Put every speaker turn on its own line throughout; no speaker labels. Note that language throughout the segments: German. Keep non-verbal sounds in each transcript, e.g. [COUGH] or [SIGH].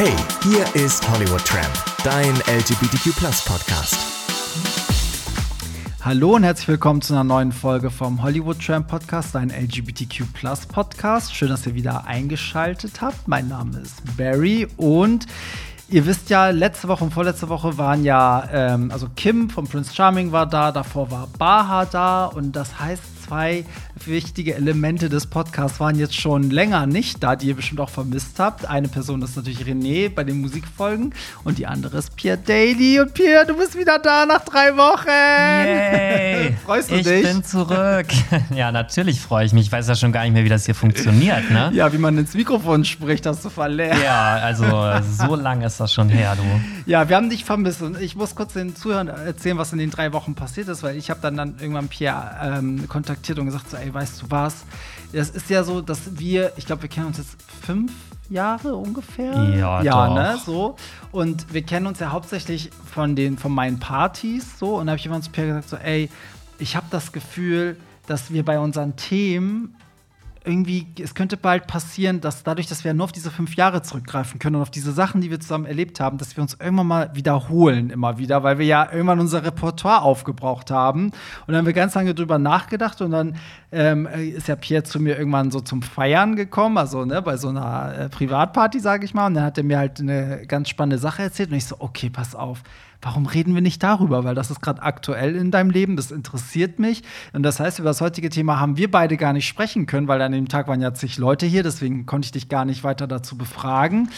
Hey, hier ist Hollywood Tramp, dein LGBTQ Podcast.
Hallo und herzlich willkommen zu einer neuen Folge vom Hollywood Tramp Podcast, dein LGBTQ Podcast. Schön, dass ihr wieder eingeschaltet habt. Mein Name ist Barry und Ihr wisst ja, letzte Woche und vorletzte Woche waren ja, ähm, also Kim von Prince Charming war da, davor war Baha da und das heißt, zwei wichtige Elemente des Podcasts waren jetzt schon länger nicht da, die ihr bestimmt auch vermisst habt. Eine Person ist natürlich René bei den Musikfolgen und die andere ist Pierre Daly. Und Pierre, du bist wieder da nach drei Wochen.
Yay. [LAUGHS]
Freust du
ich
dich?
Ich bin zurück. [LAUGHS] ja, natürlich freue ich mich. Ich weiß ja schon gar nicht mehr, wie das hier funktioniert, ne?
Ja, wie man ins Mikrofon spricht, hast du verlernt.
Ja, also so lang ist das schon her, du.
Ja, wir haben dich vermisst und ich muss kurz den Zuhörern erzählen, was in den drei Wochen passiert ist, weil ich habe dann, dann irgendwann Pierre ähm, kontaktiert kontaktiert und gesagt so, ey, weißt du was? Es ist ja so, dass wir, ich glaube, wir kennen uns jetzt fünf Jahre ungefähr.
Ja,
ja
doch.
ne, so. Und wir kennen uns ja hauptsächlich von den, von meinen Partys, so. Und da habe ich immer zu Pierre gesagt so, ey, ich habe das Gefühl, dass wir bei unseren Themen irgendwie, es könnte bald passieren, dass dadurch, dass wir nur auf diese fünf Jahre zurückgreifen können und auf diese Sachen, die wir zusammen erlebt haben, dass wir uns irgendwann mal wiederholen, immer wieder, weil wir ja irgendwann unser Repertoire aufgebraucht haben. Und dann haben wir ganz lange drüber nachgedacht und dann ähm, ist ja Pierre zu mir irgendwann so zum Feiern gekommen, also ne, bei so einer äh, Privatparty, sage ich mal. Und dann hat er mir halt eine ganz spannende Sache erzählt und ich so, okay, pass auf warum reden wir nicht darüber? Weil das ist gerade aktuell in deinem Leben, das interessiert mich. Und das heißt, über das heutige Thema haben wir beide gar nicht sprechen können, weil an dem Tag waren ja zig Leute hier, deswegen konnte ich dich gar nicht weiter dazu befragen.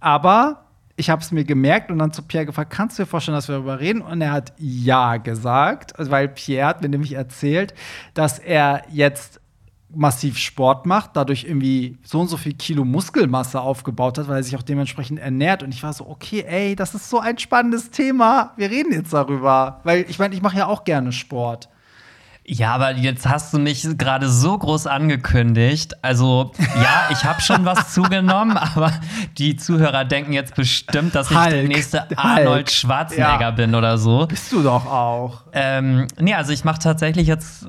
Aber ich habe es mir gemerkt und dann zu Pierre gefragt, kannst du dir vorstellen, dass wir darüber reden? Und er hat ja gesagt, weil Pierre hat mir nämlich erzählt, dass er jetzt massiv Sport macht, dadurch irgendwie so und so viel Kilo Muskelmasse aufgebaut hat, weil er sich auch dementsprechend ernährt. Und ich war so, okay, ey, das ist so ein spannendes Thema. Wir reden jetzt darüber. Weil ich meine, ich mache ja auch gerne Sport.
Ja, aber jetzt hast du mich gerade so groß angekündigt. Also, ja, ich habe schon was [LAUGHS] zugenommen, aber die Zuhörer denken jetzt bestimmt, dass ich
Hulk.
der nächste Arnold
Hulk.
Schwarzenegger
Ja.
bin oder so.
Bist du doch auch.
Ähm, nee, also ich mache tatsächlich jetzt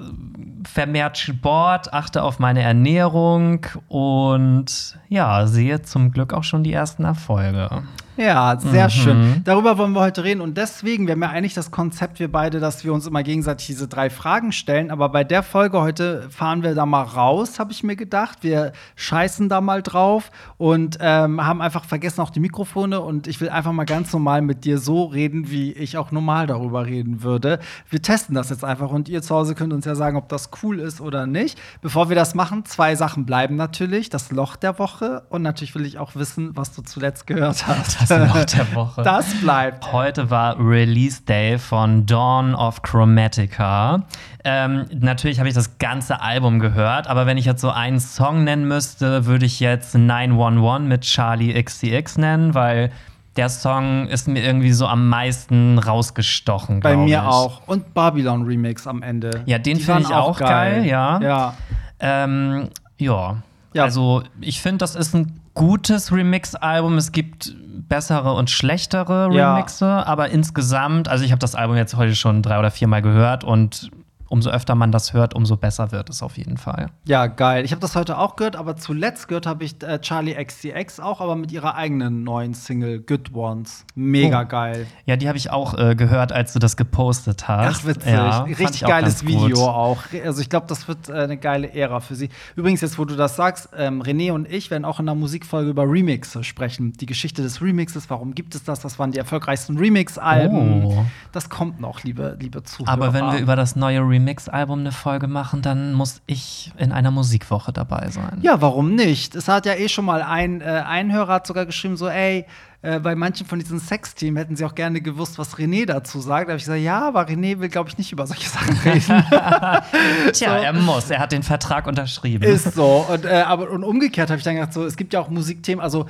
vermehrt Sport, achte auf meine Ernährung und ja, sehe zum Glück auch schon die ersten Erfolge.
Ja, sehr
Mhm.
schön. Darüber wollen wir heute reden. Und deswegen, wir haben ja eigentlich das Konzept, wir beide, dass wir uns immer gegenseitig diese drei Fragen stellen. Aber bei der Folge heute fahren wir da mal raus, habe ich mir gedacht. Wir scheißen da mal drauf und ähm, haben einfach vergessen auch die Mikrofone. Und ich will einfach mal ganz normal mit dir so reden, wie ich auch normal darüber reden würde. Wir testen das jetzt einfach und ihr zu Hause könnt uns ja sagen, ob das cool ist oder nicht. Bevor wir das machen, zwei Sachen bleiben natürlich. Das Loch der Woche und natürlich will ich auch wissen, was du zuletzt gehört hast.
Das Loch der Woche.
Das bleibt.
Heute war Release Day von Dawn of Chromatica. Ähm, natürlich habe ich das ganze Album gehört, aber wenn ich jetzt so einen Song nennen müsste, würde ich jetzt 911 mit Charlie XCX nennen, weil der Song ist mir irgendwie so am meisten rausgestochen.
Bei mir
ich.
auch. Und Babylon Remix am Ende.
Ja, den finde ich auch geil, ja.
Ja.
Ähm, ja.
Ja.
Also, ich finde, das ist ein gutes Remix-Album. Es gibt bessere und schlechtere
Ja.
Remixe, aber insgesamt, also ich habe das Album jetzt heute schon drei oder viermal gehört und umso öfter man das hört, umso besser wird es auf jeden Fall.
Ja, geil. Ich habe das heute auch gehört, aber zuletzt gehört habe ich äh, Charlie XCX auch, aber mit ihrer eigenen neuen Single Good Ones. Mega
Oh.
geil.
Ja, die habe ich auch äh, gehört, als du das gepostet hast.
Ach, witzig.
Ja,
Richtig geiles
ganz gut.
Video auch. Also ich glaube, das wird äh, eine geile Ära für sie. Übrigens, jetzt wo du das sagst, ähm, René und ich werden auch in der Musikfolge über Remixe sprechen. Die Geschichte des Remixes, warum gibt es das? Das waren die erfolgreichsten Remix-Alben.
Oh.
Das kommt noch, liebe, liebe Zuhörer.
Aber wenn wir über das neue Remix-Album eine Folge machen, dann muss ich in einer Musikwoche dabei sein.
Ja, warum nicht? Es hat ja eh schon mal ein, äh, ein Hörer hat sogar geschrieben, so, ey, äh, bei manchen von diesen Sexteam hätten sie auch gerne gewusst, was René dazu sagt. Da habe ich gesagt, ja, aber René will, glaube ich, nicht über solche Sachen [LAUGHS] reden. [LAUGHS]
Tja,
So.
er muss. Er hat den Vertrag unterschrieben.
Ist so. Und, äh, aber, und umgekehrt habe ich dann gedacht, so, es gibt ja auch Musikthemen. Also,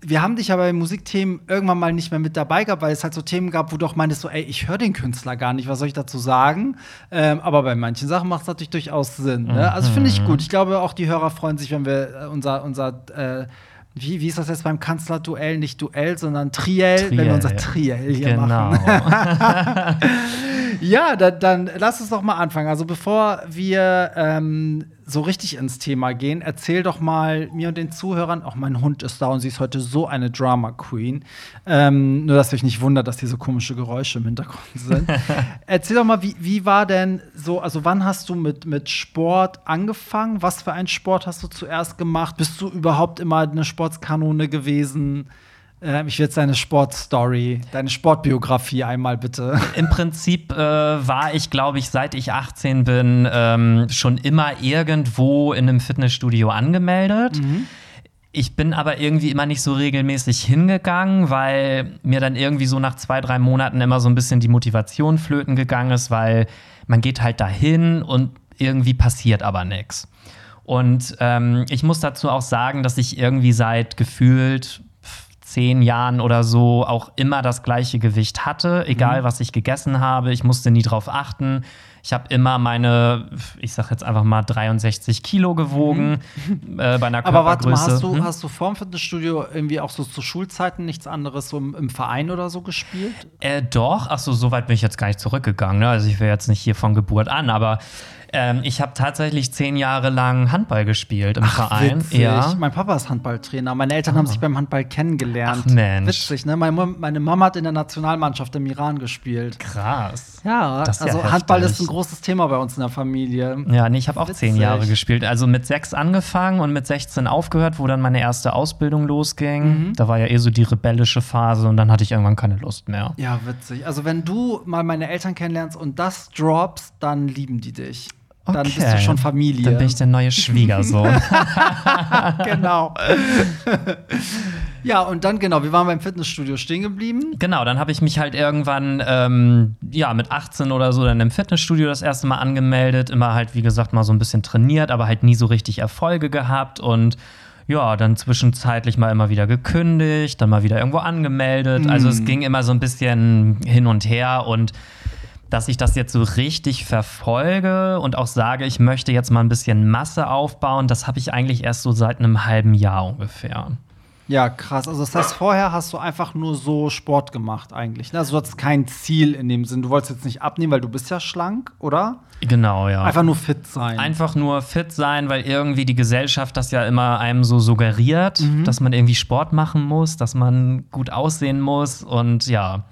wir haben dich aber bei Musikthemen irgendwann mal nicht mehr mit dabei gehabt, weil es halt so Themen gab, wo du auch meintest, so, ey, ich höre den Künstler gar nicht, was soll ich dazu sagen? Ähm, aber bei manchen Sachen macht es natürlich durchaus Sinn. Ne? Also, finde ich gut. Ich glaube, auch die Hörer freuen sich, wenn wir äh, unser, unser äh, wie, wie ist das jetzt beim Kanzlerduell? Nicht Duell, sondern Triell, wenn wir unser Triell hier
genau.
machen. [LAUGHS] Ja, da, dann lass uns doch mal anfangen. Also bevor wir ähm, so richtig ins Thema gehen, erzähl doch mal mir und den Zuhörern, auch mein Hund ist da und sie ist heute so eine Drama Queen. Ähm, nur, dass euch nicht wundert, dass hier so komische Geräusche im Hintergrund sind. [LAUGHS] erzähl doch mal, wie, wie war denn so, also wann hast du mit, mit Sport angefangen? Was für einen Sport hast du zuerst gemacht? Bist du überhaupt immer eine Sportskanone gewesen? Ähm, ich will jetzt deine Sportstory, deine Sportbiografie einmal bitte. [LAUGHS]
Im Prinzip äh, war ich, glaube ich, seit ich 18 bin, ähm, schon immer irgendwo in einem Fitnessstudio angemeldet. Mhm. Ich bin aber irgendwie immer nicht so regelmäßig hingegangen, weil mir dann irgendwie so nach zwei, drei Monaten immer so ein bisschen die Motivation flöten gegangen ist, weil man geht halt dahin und irgendwie passiert aber nichts. Und ähm, ich muss dazu auch sagen, dass ich irgendwie seit gefühlt zehn Jahren oder so auch immer das gleiche Gewicht hatte, egal mhm. was ich gegessen habe. Ich musste nie drauf achten. Ich habe immer meine, ich sag jetzt einfach mal 63 Kilo gewogen mhm. [LAUGHS] äh, bei einer Körpergröße. Aber warte mal,
hast du, hm? hast du vorm Fitnessstudio irgendwie auch so zu Schulzeiten nichts anderes so im, im Verein oder so gespielt?
Äh, doch, ach so, so weit bin ich jetzt gar nicht zurückgegangen. Ne? Also ich wäre jetzt nicht hier von Geburt an, aber ähm, ich habe tatsächlich zehn Jahre lang Handball gespielt im Ach, Verein.
Witzig. Ja. Mein Papa ist Handballtrainer. Meine Eltern oh. haben sich beim Handball kennengelernt.
Ach Mensch.
Witzig, ne? Meine, Mama hat in der Nationalmannschaft im Iran gespielt.
Krass.
Ja, also ja Handball ist ein großes Thema bei uns in der Familie.
Ja, nee, ich habe auch zehn Jahre gespielt. Also mit sechs angefangen und mit 16 aufgehört, wo dann meine erste Ausbildung losging. Mhm. Da war ja eh so die rebellische Phase und dann hatte ich irgendwann keine Lust mehr.
Ja, witzig. Also wenn du mal meine Eltern kennenlernst und das droppst, dann lieben die dich. Dann okay. bist du schon Familie.
Dann bin ich der neue Schwiegersohn. [LAUGHS] [LAUGHS]
genau. ja, und dann, genau, wir waren beim Fitnessstudio stehen geblieben.
Genau, dann habe ich mich halt irgendwann, ähm, ja, mit 18 oder so dann im Fitnessstudio das erste Mal angemeldet. Immer halt, wie gesagt, mal so ein bisschen trainiert, aber halt nie so richtig Erfolge gehabt und ja, dann zwischenzeitlich mal immer wieder gekündigt, dann mal wieder irgendwo angemeldet. Mm. Also es ging immer so ein bisschen hin und her und dass ich das jetzt so richtig verfolge und auch sage, ich möchte jetzt mal ein bisschen Masse aufbauen, das habe ich eigentlich erst so seit einem halben Jahr ungefähr.
Ja, krass. Also das heißt, vorher hast du einfach nur so Sport gemacht eigentlich. Ne? Also du hattest kein Ziel in dem Sinn. Du wolltest jetzt nicht abnehmen, weil du bist ja schlank, oder?
Genau, ja.
Einfach nur fit sein.
Einfach nur fit sein, weil irgendwie die Gesellschaft das ja immer einem so suggeriert, mhm. dass man irgendwie Sport machen muss, dass man gut aussehen muss und ja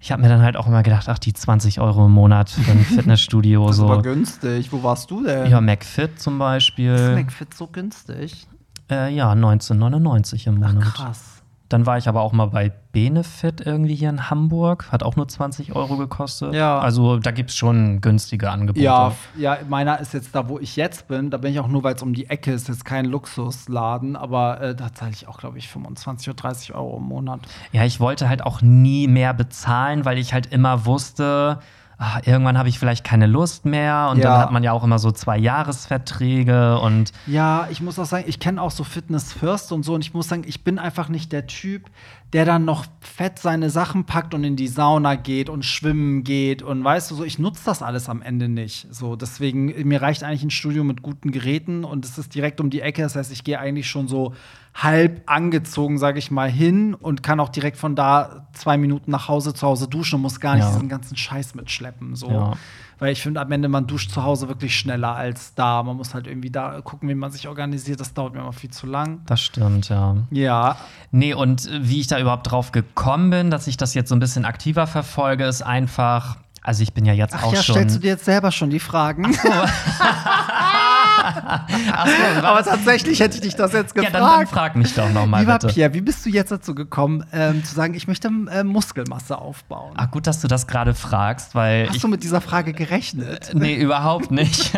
ich habe mir dann halt auch immer gedacht, ach, die 20 Euro im Monat für ein [LAUGHS] Fitnessstudio.
das
so.
war günstig. Wo warst du denn?
Ja, McFit zum Beispiel. Ist
McFit so günstig?
Äh, ja, 1999 im Monat.
Ach, krass.
Dann war ich aber auch mal bei Benefit irgendwie hier in Hamburg. Hat auch nur 20 Euro gekostet.
Ja.
Also da gibt es schon günstige Angebote.
Ja, ja, meiner ist jetzt da, wo ich jetzt bin. Da bin ich auch nur, weil es um die Ecke ist. Jetzt kein Luxusladen. Aber äh, da zahle ich auch, glaube ich, 25 oder 30 Euro im Monat.
Ja, ich wollte halt auch nie mehr bezahlen, weil ich halt immer wusste, ach, irgendwann habe ich vielleicht keine Lust mehr und ja. dann hat man ja auch immer so zwei Jahresverträge und
ja, ich muss auch sagen, ich kenne auch so Fitness First und so und ich muss sagen, ich bin einfach nicht der Typ, der dann noch fett seine Sachen packt und in die Sauna geht und schwimmen geht und weißt du so, ich nutze das alles am Ende nicht. So, deswegen mir reicht eigentlich ein Studio mit guten Geräten und es ist direkt um die Ecke, das heißt, ich gehe eigentlich schon so halb angezogen, sage ich mal, hin und kann auch direkt von da zwei Minuten nach Hause zu Hause duschen und muss gar nicht ja. diesen ganzen Scheiß mitschleppen. So. Ja. Weil ich finde, am Ende, man duscht zu Hause wirklich schneller als da. Man muss halt irgendwie da gucken, wie man sich organisiert. Das dauert mir immer viel zu lang.
Das stimmt, ja.
Ja.
Nee, und wie ich da überhaupt drauf gekommen bin, dass ich das jetzt so ein bisschen aktiver verfolge, ist einfach, also ich bin ja jetzt
Ach
auch
ja,
schon.
stellst du dir jetzt selber schon die Fragen? Ach so. [LAUGHS] so, Aber tatsächlich hätte ich dich das jetzt gefragt. Ja,
dann, dann frag mich doch nochmal
Lieber
bitte.
Pierre, wie bist du jetzt dazu gekommen, ähm, zu sagen, ich möchte äh, Muskelmasse aufbauen?
Ach, gut, dass du das gerade fragst, weil.
Hast du mit dieser Frage gerechnet?
Äh, nee, überhaupt nicht.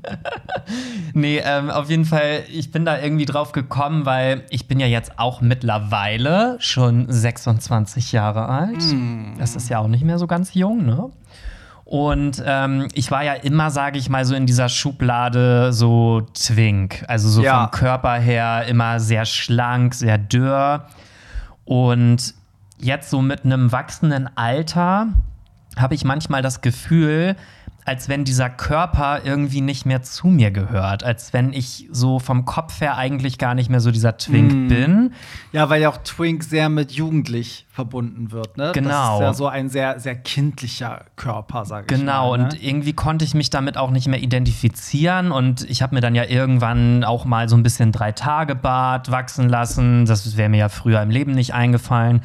[LAUGHS] nee, ähm, auf jeden Fall, ich bin da irgendwie drauf gekommen, weil ich bin ja jetzt auch mittlerweile schon 26 Jahre alt. Mm. Das ist ja auch nicht mehr so ganz jung, ne? Und ähm, ich war ja immer, sage ich mal, so in dieser Schublade so Twink. Also so ja. vom Körper her immer sehr schlank, sehr dürr. Und jetzt so mit einem wachsenden Alter habe ich manchmal das Gefühl, als wenn dieser Körper irgendwie nicht mehr zu mir gehört. Als wenn ich so vom Kopf her eigentlich gar nicht mehr so dieser Twink
Mm.
bin.
Ja, weil ja auch Twink sehr mit jugendlich verbunden wird, ne? Das
Genau.
ist ja so ein sehr, sehr kindlicher Körper, sage ich
Genau,
mal. ne?
und irgendwie konnte ich mich damit auch nicht mehr identifizieren. Und ich habe mir dann ja irgendwann auch mal so ein bisschen Drei-Tage-Bart wachsen lassen. Das wäre mir ja früher im Leben nicht eingefallen.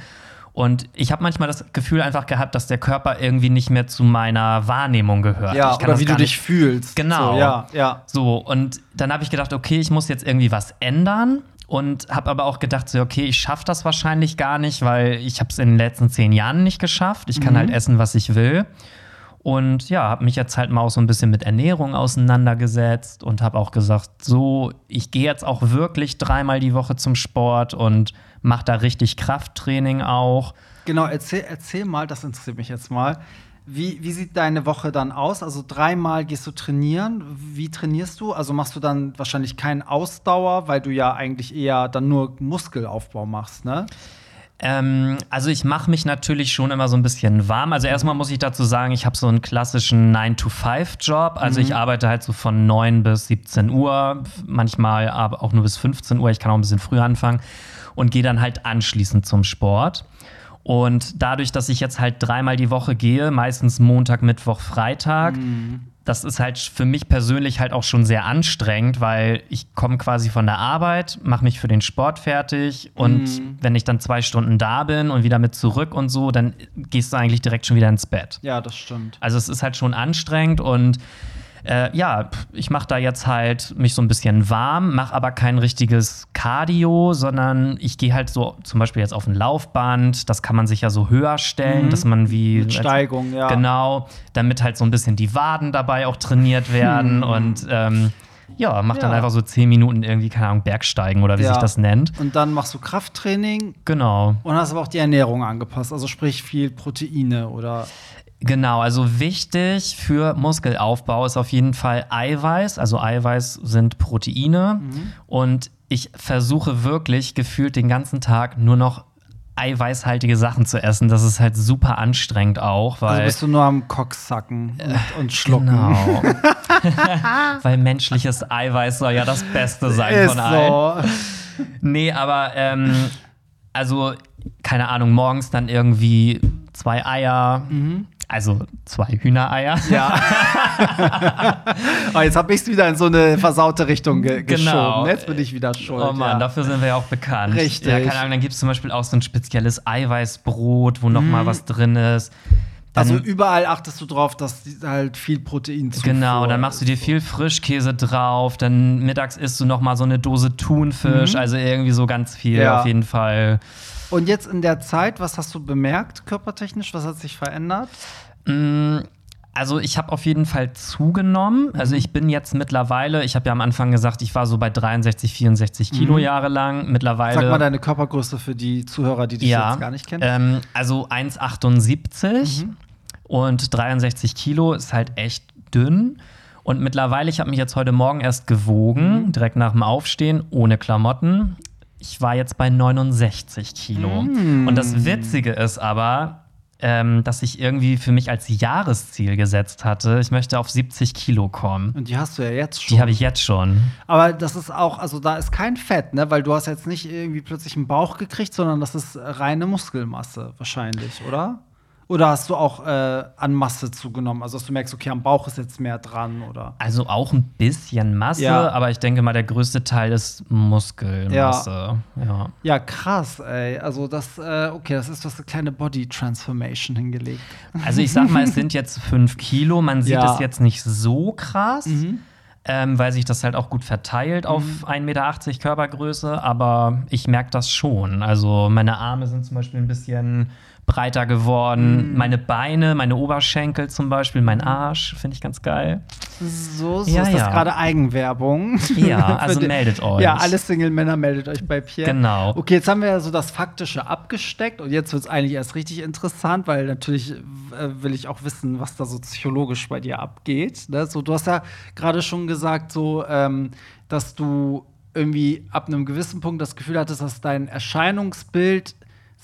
Und ich habe manchmal das Gefühl einfach gehabt, dass der Körper irgendwie nicht mehr zu meiner Wahrnehmung gehört.
Ja, oder wie du dich fühlst.
Genau.
So, ja, ja.
So, und dann habe ich gedacht, okay, ich muss jetzt irgendwie was ändern. Und habe aber auch gedacht, so, okay, ich schaffe das wahrscheinlich gar nicht, weil ich habe es in den letzten zehn Jahren nicht geschafft. Ich kann halt essen, was ich will. Und ja, habe mich jetzt halt mal auch so ein bisschen mit Ernährung auseinandergesetzt und habe auch gesagt, so, ich gehe jetzt auch wirklich dreimal die Woche zum Sport und mache da richtig Krafttraining auch.
Genau, erzähl, erzähl mal, das interessiert mich jetzt mal. Wie, wie sieht deine Woche dann aus? Also dreimal gehst du trainieren. Wie trainierst du? Also machst du dann wahrscheinlich keinen Ausdauer, weil du ja eigentlich eher dann nur Muskelaufbau machst, ne?
Ähm, also ich mache mich natürlich schon immer so ein bisschen warm. Also erstmal muss ich dazu sagen, ich habe so einen klassischen 9-to-5-Job. Also ich arbeite halt so von 9 bis 17 Uhr, manchmal aber auch nur bis 15 Uhr. Ich kann auch ein bisschen früher anfangen und gehe dann halt anschließend zum Sport. Und dadurch, dass ich jetzt halt dreimal die Woche gehe, meistens Montag, Mittwoch, Freitag, das ist halt für mich persönlich halt auch schon sehr anstrengend, weil ich komme quasi von der Arbeit, mache mich für den Sport fertig und wenn ich dann zwei Stunden da bin und wieder mit zurück und so, dann gehst du eigentlich direkt schon wieder ins Bett.
Ja, das stimmt.
Also es ist halt schon anstrengend und äh, ja, ich mache da jetzt halt mich so ein bisschen warm, mache aber kein richtiges Cardio, sondern ich gehe halt so zum Beispiel jetzt auf ein Laufband. Das kann man sich ja so höher stellen, dass man wie
Mit Steigung, ja.
Genau, damit halt so ein bisschen die Waden dabei auch trainiert werden und ähm, ja, mach dann
Ja.
einfach so zehn Minuten irgendwie, keine Ahnung, Bergsteigen oder wie
Ja.
sich das nennt.
Und dann machst du Krafttraining
Genau.
und hast aber auch die Ernährung angepasst. Also sprich viel Proteine oder
Genau, also wichtig für Muskelaufbau ist auf jeden Fall Eiweiß. Also Eiweiß sind Proteine. Und ich versuche wirklich gefühlt den ganzen Tag nur noch eiweißhaltige Sachen zu essen. Das ist halt super anstrengend auch,
also
weil.
bist du nur am Cocksacken und, und schlucken.
Genau. [LAUGHS] [LAUGHS] weil menschliches Eiweiß soll ja das Beste sein
Ist
von allen.
so. [LAUGHS]
Nee, aber ähm, also, keine Ahnung, morgens dann irgendwie zwei Eier, also zwei Hühnereier.
Ja. [LAUGHS] oh, jetzt habe ich es wieder in so eine versaute Richtung ge
Genau.
geschoben. Jetzt bin ich wieder schuld.
Oh Mann,
ja.
dafür sind wir ja auch bekannt.
Richtig.
Ja, keine Ahnung, dann gibt es zum Beispiel auch so ein spezielles Eiweißbrot, wo noch mal was drin ist. Dann,
Also überall achtest du drauf, dass halt viel Protein zu
Genau, dann machst du dir viel Frischkäse drauf, dann mittags isst du noch mal so eine Dose Thunfisch, also irgendwie so ganz viel
Mhm. Ja.
auf jeden Fall.
Und jetzt in der Zeit, was hast du bemerkt, körpertechnisch? Was hat sich verändert?
Mm, Also ich habe auf jeden Fall zugenommen.
Mhm.
Also ich bin jetzt mittlerweile, ich habe ja am Anfang gesagt, ich war so bei 63, 64 Kilo jahrelang. Mittlerweile.
Mhm. Sag mal deine Körpergröße für die Zuhörer, die dich
ja,
jetzt gar nicht kennen.
Ähm, also 1,78
Mhm.
und 63 Kilo ist halt echt dünn. Und mittlerweile, ich habe mich jetzt heute Morgen erst gewogen,
Mhm.
direkt nach dem Aufstehen, ohne Klamotten. Ich war jetzt bei 69 Kilo.
Mhm.
Und das Witzige ist aber, ähm, dass ich irgendwie für mich als Jahresziel gesetzt hatte, ich möchte auf 70 Kilo kommen.
Und die hast du ja jetzt schon.
Die habe ich jetzt schon.
Aber das ist auch, also da ist kein Fett, ne? Weil du hast jetzt nicht irgendwie plötzlich einen Bauch gekriegt, sondern das ist reine Muskelmasse wahrscheinlich, oder? Oder hast du auch äh, an Masse zugenommen? Also dass du merkst, okay, am Bauch ist jetzt mehr dran, oder?
Also auch ein bisschen Masse,
Ja.
aber ich denke mal, der größte Teil ist Muskelmasse. Ja.
Ja, krass, ey. Also das, äh, okay, das ist was eine kleine Body Transformation hingelegt.
Also ich sag mal, es sind jetzt [LAUGHS] fünf Kilo. Man sieht
Ja.
es jetzt nicht so krass,
Mhm.
ähm, weil sich das halt auch gut verteilt auf 1,80 Meter Körpergröße. Aber ich merke das schon. Also meine Arme sind zum Beispiel ein bisschen breiter geworden.
Mhm.
Meine Beine, meine Oberschenkel zum Beispiel, mein Arsch, finde ich ganz geil.
So, so
Ja,
ist das
ja.
gerade Eigenwerbung.
Ja, [LAUGHS] also meldet euch.
Ja, alle Single-Männer meldet euch bei Pierre.
Genau.
Okay, jetzt haben wir ja so das Faktische abgesteckt und jetzt wird es eigentlich erst richtig interessant, weil natürlich äh, will ich auch wissen, was da so psychologisch bei dir abgeht. Ne? So, du hast ja gerade schon gesagt, so, ähm, dass du irgendwie ab einem gewissen Punkt das Gefühl hattest, dass dein Erscheinungsbild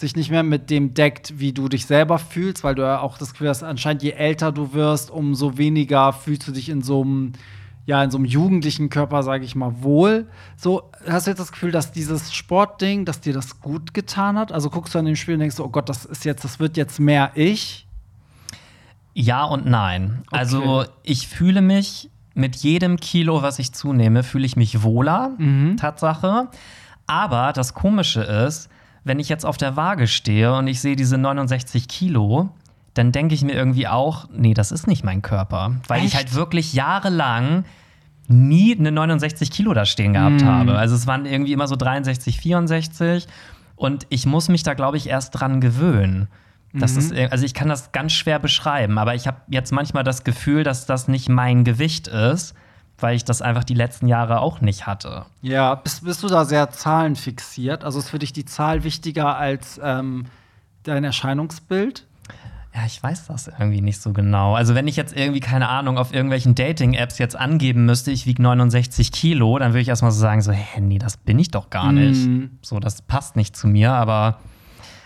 sich nicht mehr mit dem deckt, wie du dich selber fühlst, weil du ja auch das Gefühl hast, anscheinend je älter du wirst, umso weniger fühlst du dich in so einem ja, in so einem jugendlichen Körper, sage ich mal, wohl. So, hast du jetzt das Gefühl, dass dieses Sportding, dass dir das gut getan hat? Also guckst du an dem Spiel und denkst so, oh Gott, das ist jetzt, das wird jetzt mehr ich?
Ja und nein.
Okay.
Also ich fühle mich mit jedem Kilo, was ich zunehme, fühle ich mich wohler,
Mhm.
Tatsache. Aber das Komische ist, wenn ich jetzt auf der Waage stehe und ich sehe diese 69 Kilo, dann denke ich mir irgendwie auch, nee, das ist nicht mein Körper. Weil ich
Echt?
halt wirklich jahrelang nie eine 69 Kilo da stehen gehabt
Mhm.
habe. Also es waren irgendwie immer so 63, 64. Und ich muss mich da, glaube ich, erst dran gewöhnen. Das ist, ir- also ich kann das ganz schwer beschreiben, aber ich habe jetzt manchmal das Gefühl, dass das nicht mein Gewicht ist, weil ich das einfach die letzten Jahre auch nicht hatte.
Ja, bist, bist du da sehr zahlenfixiert? Also ist für dich die Zahl wichtiger als ähm, dein Erscheinungsbild?
Ja, ich weiß das irgendwie nicht so genau. Also wenn ich jetzt irgendwie, keine Ahnung, auf irgendwelchen Dating-Apps jetzt angeben müsste, ich wiege 69 Kilo, dann würde ich erstmal so sagen, so, hä, nee, das bin ich doch gar nicht.
Mhm.
So, das passt nicht zu mir, aber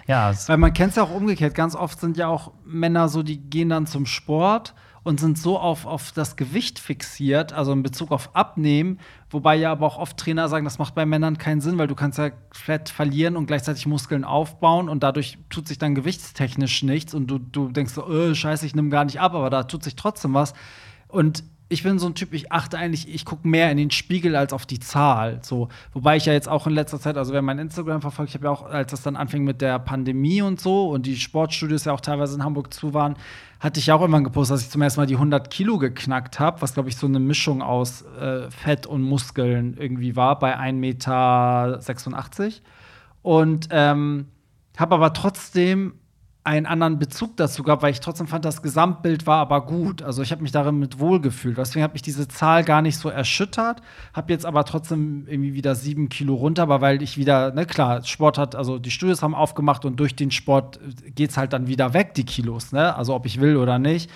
ja,
Weil man kennt es ja auch umgekehrt. Ganz oft sind ja auch Männer so, die gehen dann zum Sport und sind so auf, auf das Gewicht fixiert, also in Bezug auf Abnehmen, wobei ja aber auch oft Trainer sagen, das macht bei Männern keinen Sinn, weil du kannst ja Fett verlieren und gleichzeitig Muskeln aufbauen und dadurch tut sich dann gewichtstechnisch nichts und du, du denkst so, äh, scheiße, ich nehme gar nicht ab, aber da tut sich trotzdem was. Und ich bin so ein Typ, ich achte eigentlich, ich gucke mehr in den Spiegel als auf die Zahl. So, wobei ich ja jetzt auch in letzter Zeit, also wer mein Instagram verfolgt, ich habe ja auch, als das dann anfing mit der Pandemie und so und die Sportstudios ja auch teilweise in Hamburg zu waren, hatte ich ja auch irgendwann gepostet, dass ich zum ersten Mal die 100 Kilo geknackt habe, was glaube ich so eine Mischung aus äh, Fett und Muskeln irgendwie war, bei 1,86 Meter. Und ähm, habe aber trotzdem einen anderen Bezug dazu gehabt, weil ich trotzdem fand, das Gesamtbild war aber gut. Also ich habe mich darin mit wohlgefühlt. Deswegen hat mich diese Zahl gar nicht so erschüttert. Habe jetzt aber trotzdem irgendwie wieder sieben Kilo runter, aber weil ich wieder, ne klar, Sport hat, also die Studios haben aufgemacht und durch den Sport geht's halt dann wieder weg, die Kilos, ne? Also ob ich will oder nicht.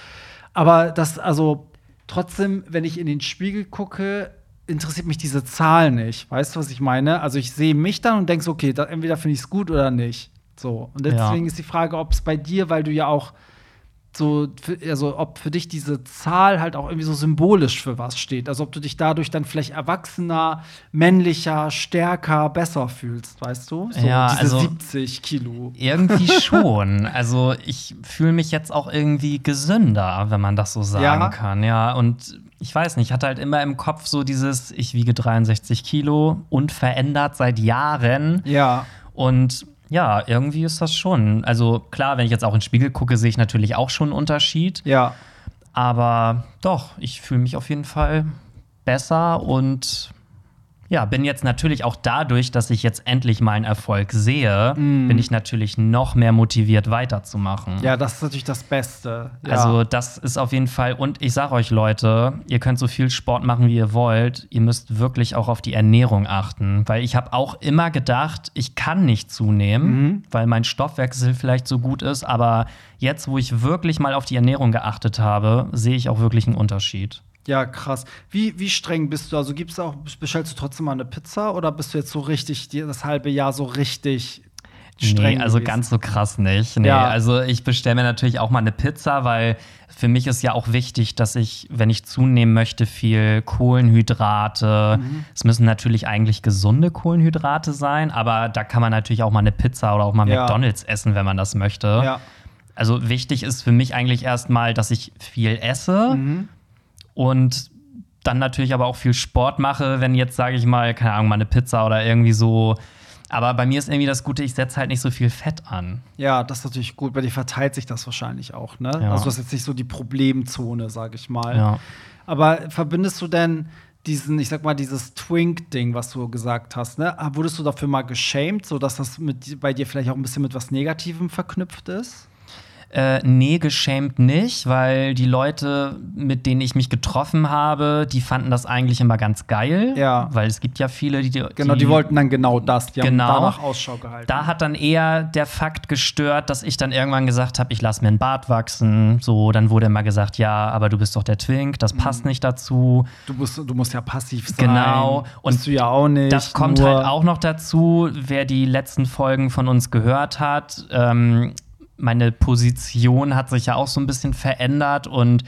Aber das, also trotzdem, wenn ich in den Spiegel gucke, interessiert mich diese Zahl nicht. Weißt du, was ich meine? Also ich sehe mich dann und denke so, okay, da, entweder finde ich es gut oder nicht. So. Und deswegen
Ja.
ist die Frage, ob es bei dir, weil du ja auch so, also ob für dich diese Zahl halt auch irgendwie so symbolisch für was steht. Also ob du dich dadurch dann vielleicht erwachsener, männlicher, stärker, besser fühlst, weißt du? So
Ja,
diese
also-
70 Kilo.
irgendwie [LAUGHS] schon. Also ich fühle mich jetzt auch irgendwie gesünder, wenn man das so sagen
Ja?
kann. Ja, und ich weiß nicht, ich hatte halt immer im Kopf so dieses, ich wiege 63 Kilo, unverändert seit Jahren.
Ja.
Und ja, irgendwie ist das schon. Also klar, wenn ich jetzt auch in den Spiegel gucke, sehe ich natürlich auch schon einen Unterschied.
Ja.
Aber doch, ich fühle mich auf jeden Fall besser und ja, bin jetzt natürlich auch dadurch, dass ich jetzt endlich mal einen Erfolg sehe, bin ich natürlich noch mehr motiviert weiterzumachen.
Ja, das ist natürlich das Beste. Ja.
Also, das ist auf jeden Fall. Und ich sage euch, Leute, ihr könnt so viel Sport machen, wie ihr wollt. Ihr müsst wirklich auch auf die Ernährung achten. Weil ich habe auch immer gedacht, ich kann nicht zunehmen, weil mein Stoffwechsel vielleicht so gut ist. Aber jetzt, wo ich wirklich mal auf die Ernährung geachtet habe, sehe ich auch wirklich einen Unterschied.
Ja, krass. Wie, wie streng bist du? Also gibst du auch, bestellst du trotzdem mal eine Pizza oder bist du jetzt so richtig, das halbe Jahr so richtig streng?
Nee, also
gewesen?
ganz so krass nicht. Nee,
Ja.
also ich bestelle mir natürlich auch mal eine Pizza, weil für mich ist ja auch wichtig, dass ich, wenn ich zunehmen möchte, viel Kohlenhydrate.
Mhm.
Es müssen natürlich eigentlich gesunde Kohlenhydrate sein, aber da kann man natürlich auch mal eine Pizza oder auch mal
Ja.
McDonalds essen, wenn man das möchte.
Ja.
Also wichtig ist für mich eigentlich erstmal, dass ich viel esse
Mhm.
Und dann natürlich aber auch viel Sport mache, wenn jetzt, sage ich mal, keine Ahnung, mal eine Pizza oder irgendwie so. Aber bei mir ist irgendwie das Gute, ich setze halt nicht so viel Fett an.
Ja, das ist natürlich gut. Bei dir verteilt sich das wahrscheinlich auch, ne?
Ja.
Also du hast jetzt nicht so die Problemzone, sag ich mal.
Ja.
Aber verbindest du denn diesen, ich sag mal, dieses Twink-Ding, was du gesagt hast, ne? Ah, Wurdest du dafür mal geschämt, sodass das mit, bei dir vielleicht auch ein bisschen mit was Negativem verknüpft ist?
Äh, nee, geschämt nicht, weil die Leute, mit denen ich mich getroffen habe, die fanden das eigentlich immer ganz geil.
Ja.
Weil es gibt ja viele, die.
Genau, die wollten dann genau das. Die
Genau.
haben danach Ausschau gehalten.
Da hat dann eher der Fakt gestört, dass ich dann irgendwann gesagt habe, ich lasse mir einen Bart wachsen. So, dann wurde immer gesagt, ja, aber du bist doch der Twink, das passt nicht dazu.
du, musst, du musst ja passiv sein.
Genau. Und
Bist du ja auch nicht.
Das kommt halt auch noch dazu, wer die letzten Folgen von uns gehört hat. Ähm, meine Position hat sich ja auch so ein bisschen verändert und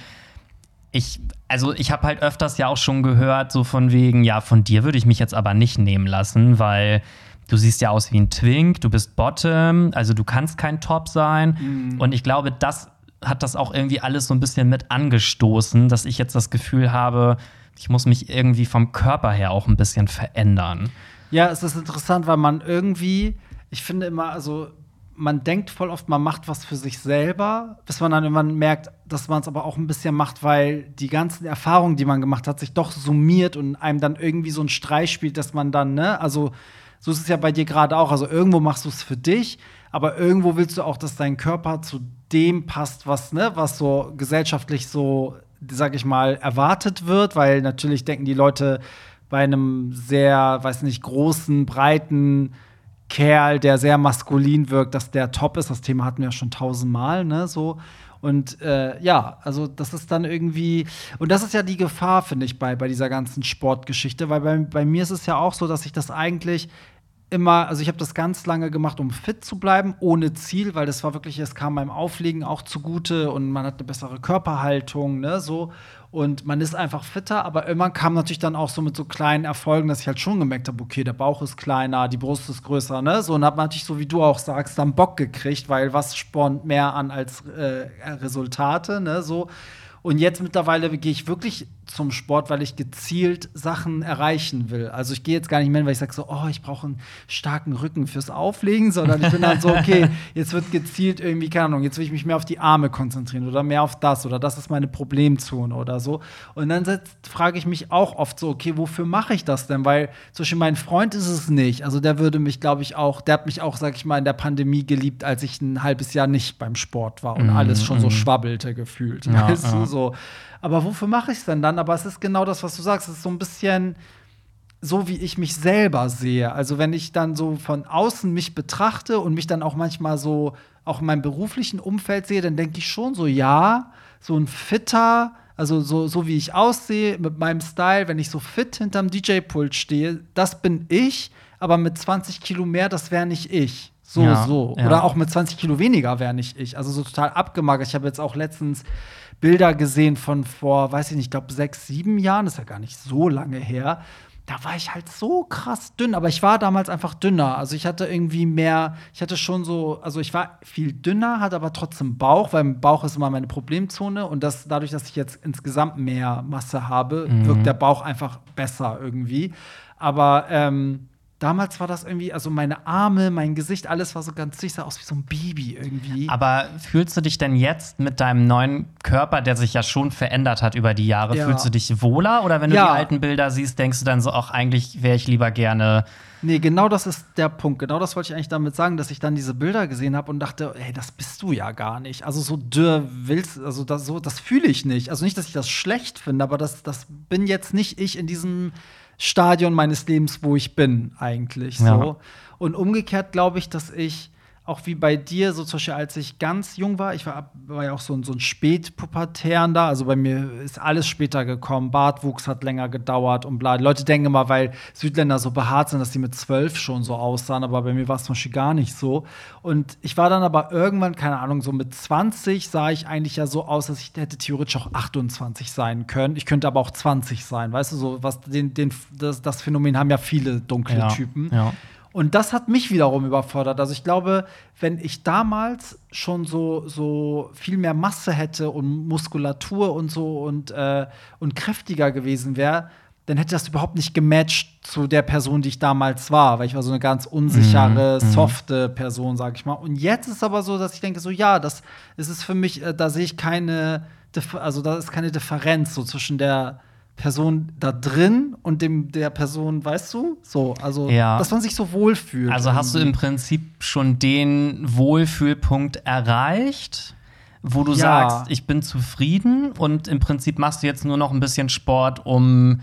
ich, also ich habe halt öfters ja auch schon gehört, so von wegen, ja, von dir würde ich mich jetzt aber nicht nehmen lassen, weil du siehst ja aus wie ein Twink, du bist Bottom, also du kannst kein Top sein. Und ich glaube, das hat das auch irgendwie alles so ein bisschen mit angestoßen, dass ich jetzt das Gefühl habe, ich muss mich irgendwie vom Körper her auch ein bisschen verändern.
Ja, es ist interessant, weil man irgendwie, ich finde immer, also man denkt voll oft, man macht was für sich selber, bis man dann irgendwann merkt, dass man es aber auch ein bisschen macht, weil die ganzen Erfahrungen, die man gemacht hat, sich doch summiert und einem dann irgendwie so ein Streich spielt, dass man dann, ne, also so ist es ja bei dir gerade auch. Also irgendwo machst du es für dich, aber irgendwo willst du auch, dass dein Körper zu dem passt, was, ne, was so gesellschaftlich so, sag ich mal, erwartet wird, weil natürlich denken die Leute bei einem sehr, weiß nicht, großen, breiten Kerl, der sehr maskulin wirkt, dass der top ist. Das Thema hatten wir ja schon tausendmal, ne, so. Und äh, ja, also das ist dann irgendwie, und das ist ja die Gefahr, finde ich, bei, bei dieser ganzen Sportgeschichte, weil bei, bei mir ist es ja auch so, dass ich das eigentlich immer, also ich habe das ganz lange gemacht, um fit zu bleiben, ohne Ziel, weil das war wirklich, es kam beim Auflegen auch zugute und man hat eine bessere Körperhaltung, ne, so. Und man ist einfach fitter, aber irgendwann kam natürlich dann auch so mit so kleinen Erfolgen, dass ich halt schon gemerkt habe, okay, der Bauch ist kleiner, die Brust ist größer, ne, so. Und hab natürlich, so wie du auch sagst, dann Bock gekriegt, weil was spornt mehr an als äh, Resultate, ne, so. Und jetzt mittlerweile gehe ich wirklich zum Sport, weil ich gezielt Sachen erreichen will. Also ich gehe jetzt gar nicht mehr, hin, weil ich sage so, oh, ich brauche einen starken Rücken fürs Auflegen, sondern ich bin dann so, okay, [LAUGHS] jetzt wird gezielt irgendwie, keine Ahnung, jetzt will ich mich mehr auf die Arme konzentrieren oder mehr auf das oder das ist meine Problemzone oder so. Und dann frage ich mich auch oft so, okay, wofür mache ich das denn? Weil zum Beispiel mein Freund ist es nicht. Also der würde mich, glaube ich, auch, der hat mich auch, sag ich mal, in der Pandemie geliebt, als ich ein halbes Jahr nicht beim Sport war und alles schon so schwabbelte gefühlt.
Ja,
weißt
ja.
du, so. Aber wofür mache ich es denn dann? Aber es ist genau das, was du sagst. Es ist so ein bisschen so, wie ich mich selber sehe. Also, wenn ich dann so von außen mich betrachte und mich dann auch manchmal so auch in meinem beruflichen Umfeld sehe, dann denke ich schon so, ja, so ein fitter, also so, so wie ich aussehe, mit meinem Style, wenn ich so fit hinterm DJ-Pult stehe, das bin ich, aber mit 20 Kilo mehr, das wäre nicht ich. So,
Ja,
so.
ja.
Oder auch mit 20 Kilo weniger wäre nicht ich. Also so total abgemagert. Ich habe jetzt auch letztens Bilder gesehen von vor, weiß ich nicht, ich glaube sechs, sieben Jahren, das ist ja gar nicht so lange her. Da war ich halt so krass dünn, aber ich war damals einfach dünner. Also ich hatte irgendwie mehr, ich hatte schon so, also ich war viel dünner, hatte aber trotzdem Bauch, weil Bauch ist immer meine Problemzone und das dadurch, dass ich jetzt insgesamt mehr Masse habe, wirkt der Bauch einfach besser irgendwie. Aber ähm, damals war das irgendwie, also meine Arme, mein Gesicht, alles war so ganz süß, sah aus wie so ein Baby irgendwie.
Aber fühlst du dich denn jetzt mit deinem neuen Körper, der sich ja schon verändert hat über die Jahre,
Ja.
fühlst du dich wohler? Oder wenn du
Ja.
die alten Bilder siehst, denkst du dann so, ach, eigentlich wäre ich lieber gerne.
Nee, genau das ist der Punkt. Genau das wollte ich eigentlich damit sagen, dass ich dann diese Bilder gesehen habe und dachte, hey, das bist du ja gar nicht. Also so dürr willst, also das, so, das fühle ich nicht. Also nicht, dass ich das schlecht finde, aber das, das bin jetzt nicht ich in diesem Stadion meines Lebens, wo ich bin, eigentlich
Ja.
so. Und umgekehrt glaube ich, dass ich auch wie bei dir, so zum Beispiel, als ich ganz jung war, ich war, war ja auch so ein, so ein Spätpubertärender, also bei mir ist alles später gekommen, Bartwuchs hat länger gedauert und bla. Die Leute denken immer, weil Südländer so behaart sind, dass die mit zwölf schon so aussahen, aber bei mir war es zum Beispiel gar nicht so. Und ich war dann aber irgendwann, keine Ahnung, so mit 20 sah ich eigentlich ja so aus, dass ich hätte theoretisch auch 28 sein können. Ich könnte aber auch 20 sein, weißt du, so was den, den, das, das Phänomen haben ja viele dunkle
Ja,
Typen.
ja.
Und das hat mich wiederum überfordert. Also ich glaube, wenn ich damals schon so, so viel mehr Masse hätte und Muskulatur und so und, äh, und kräftiger gewesen wäre, dann hätte das überhaupt nicht gematcht zu der Person, die ich damals war, weil ich war so eine ganz unsichere, softe Person, sag ich mal. Und jetzt ist aber so, dass ich denke, so ja, das, ist für mich, äh, da sehe ich keine, also da ist keine Differenz so zwischen der Person da drin und dem der Person, weißt du? So, also
Ja.
dass man sich so wohlfühlt.
Also hast du im. Prinzip schon den Wohlfühlpunkt erreicht? wo du
Ja.
sagst, ich bin zufrieden und im Prinzip machst du jetzt nur noch ein bisschen Sport, um,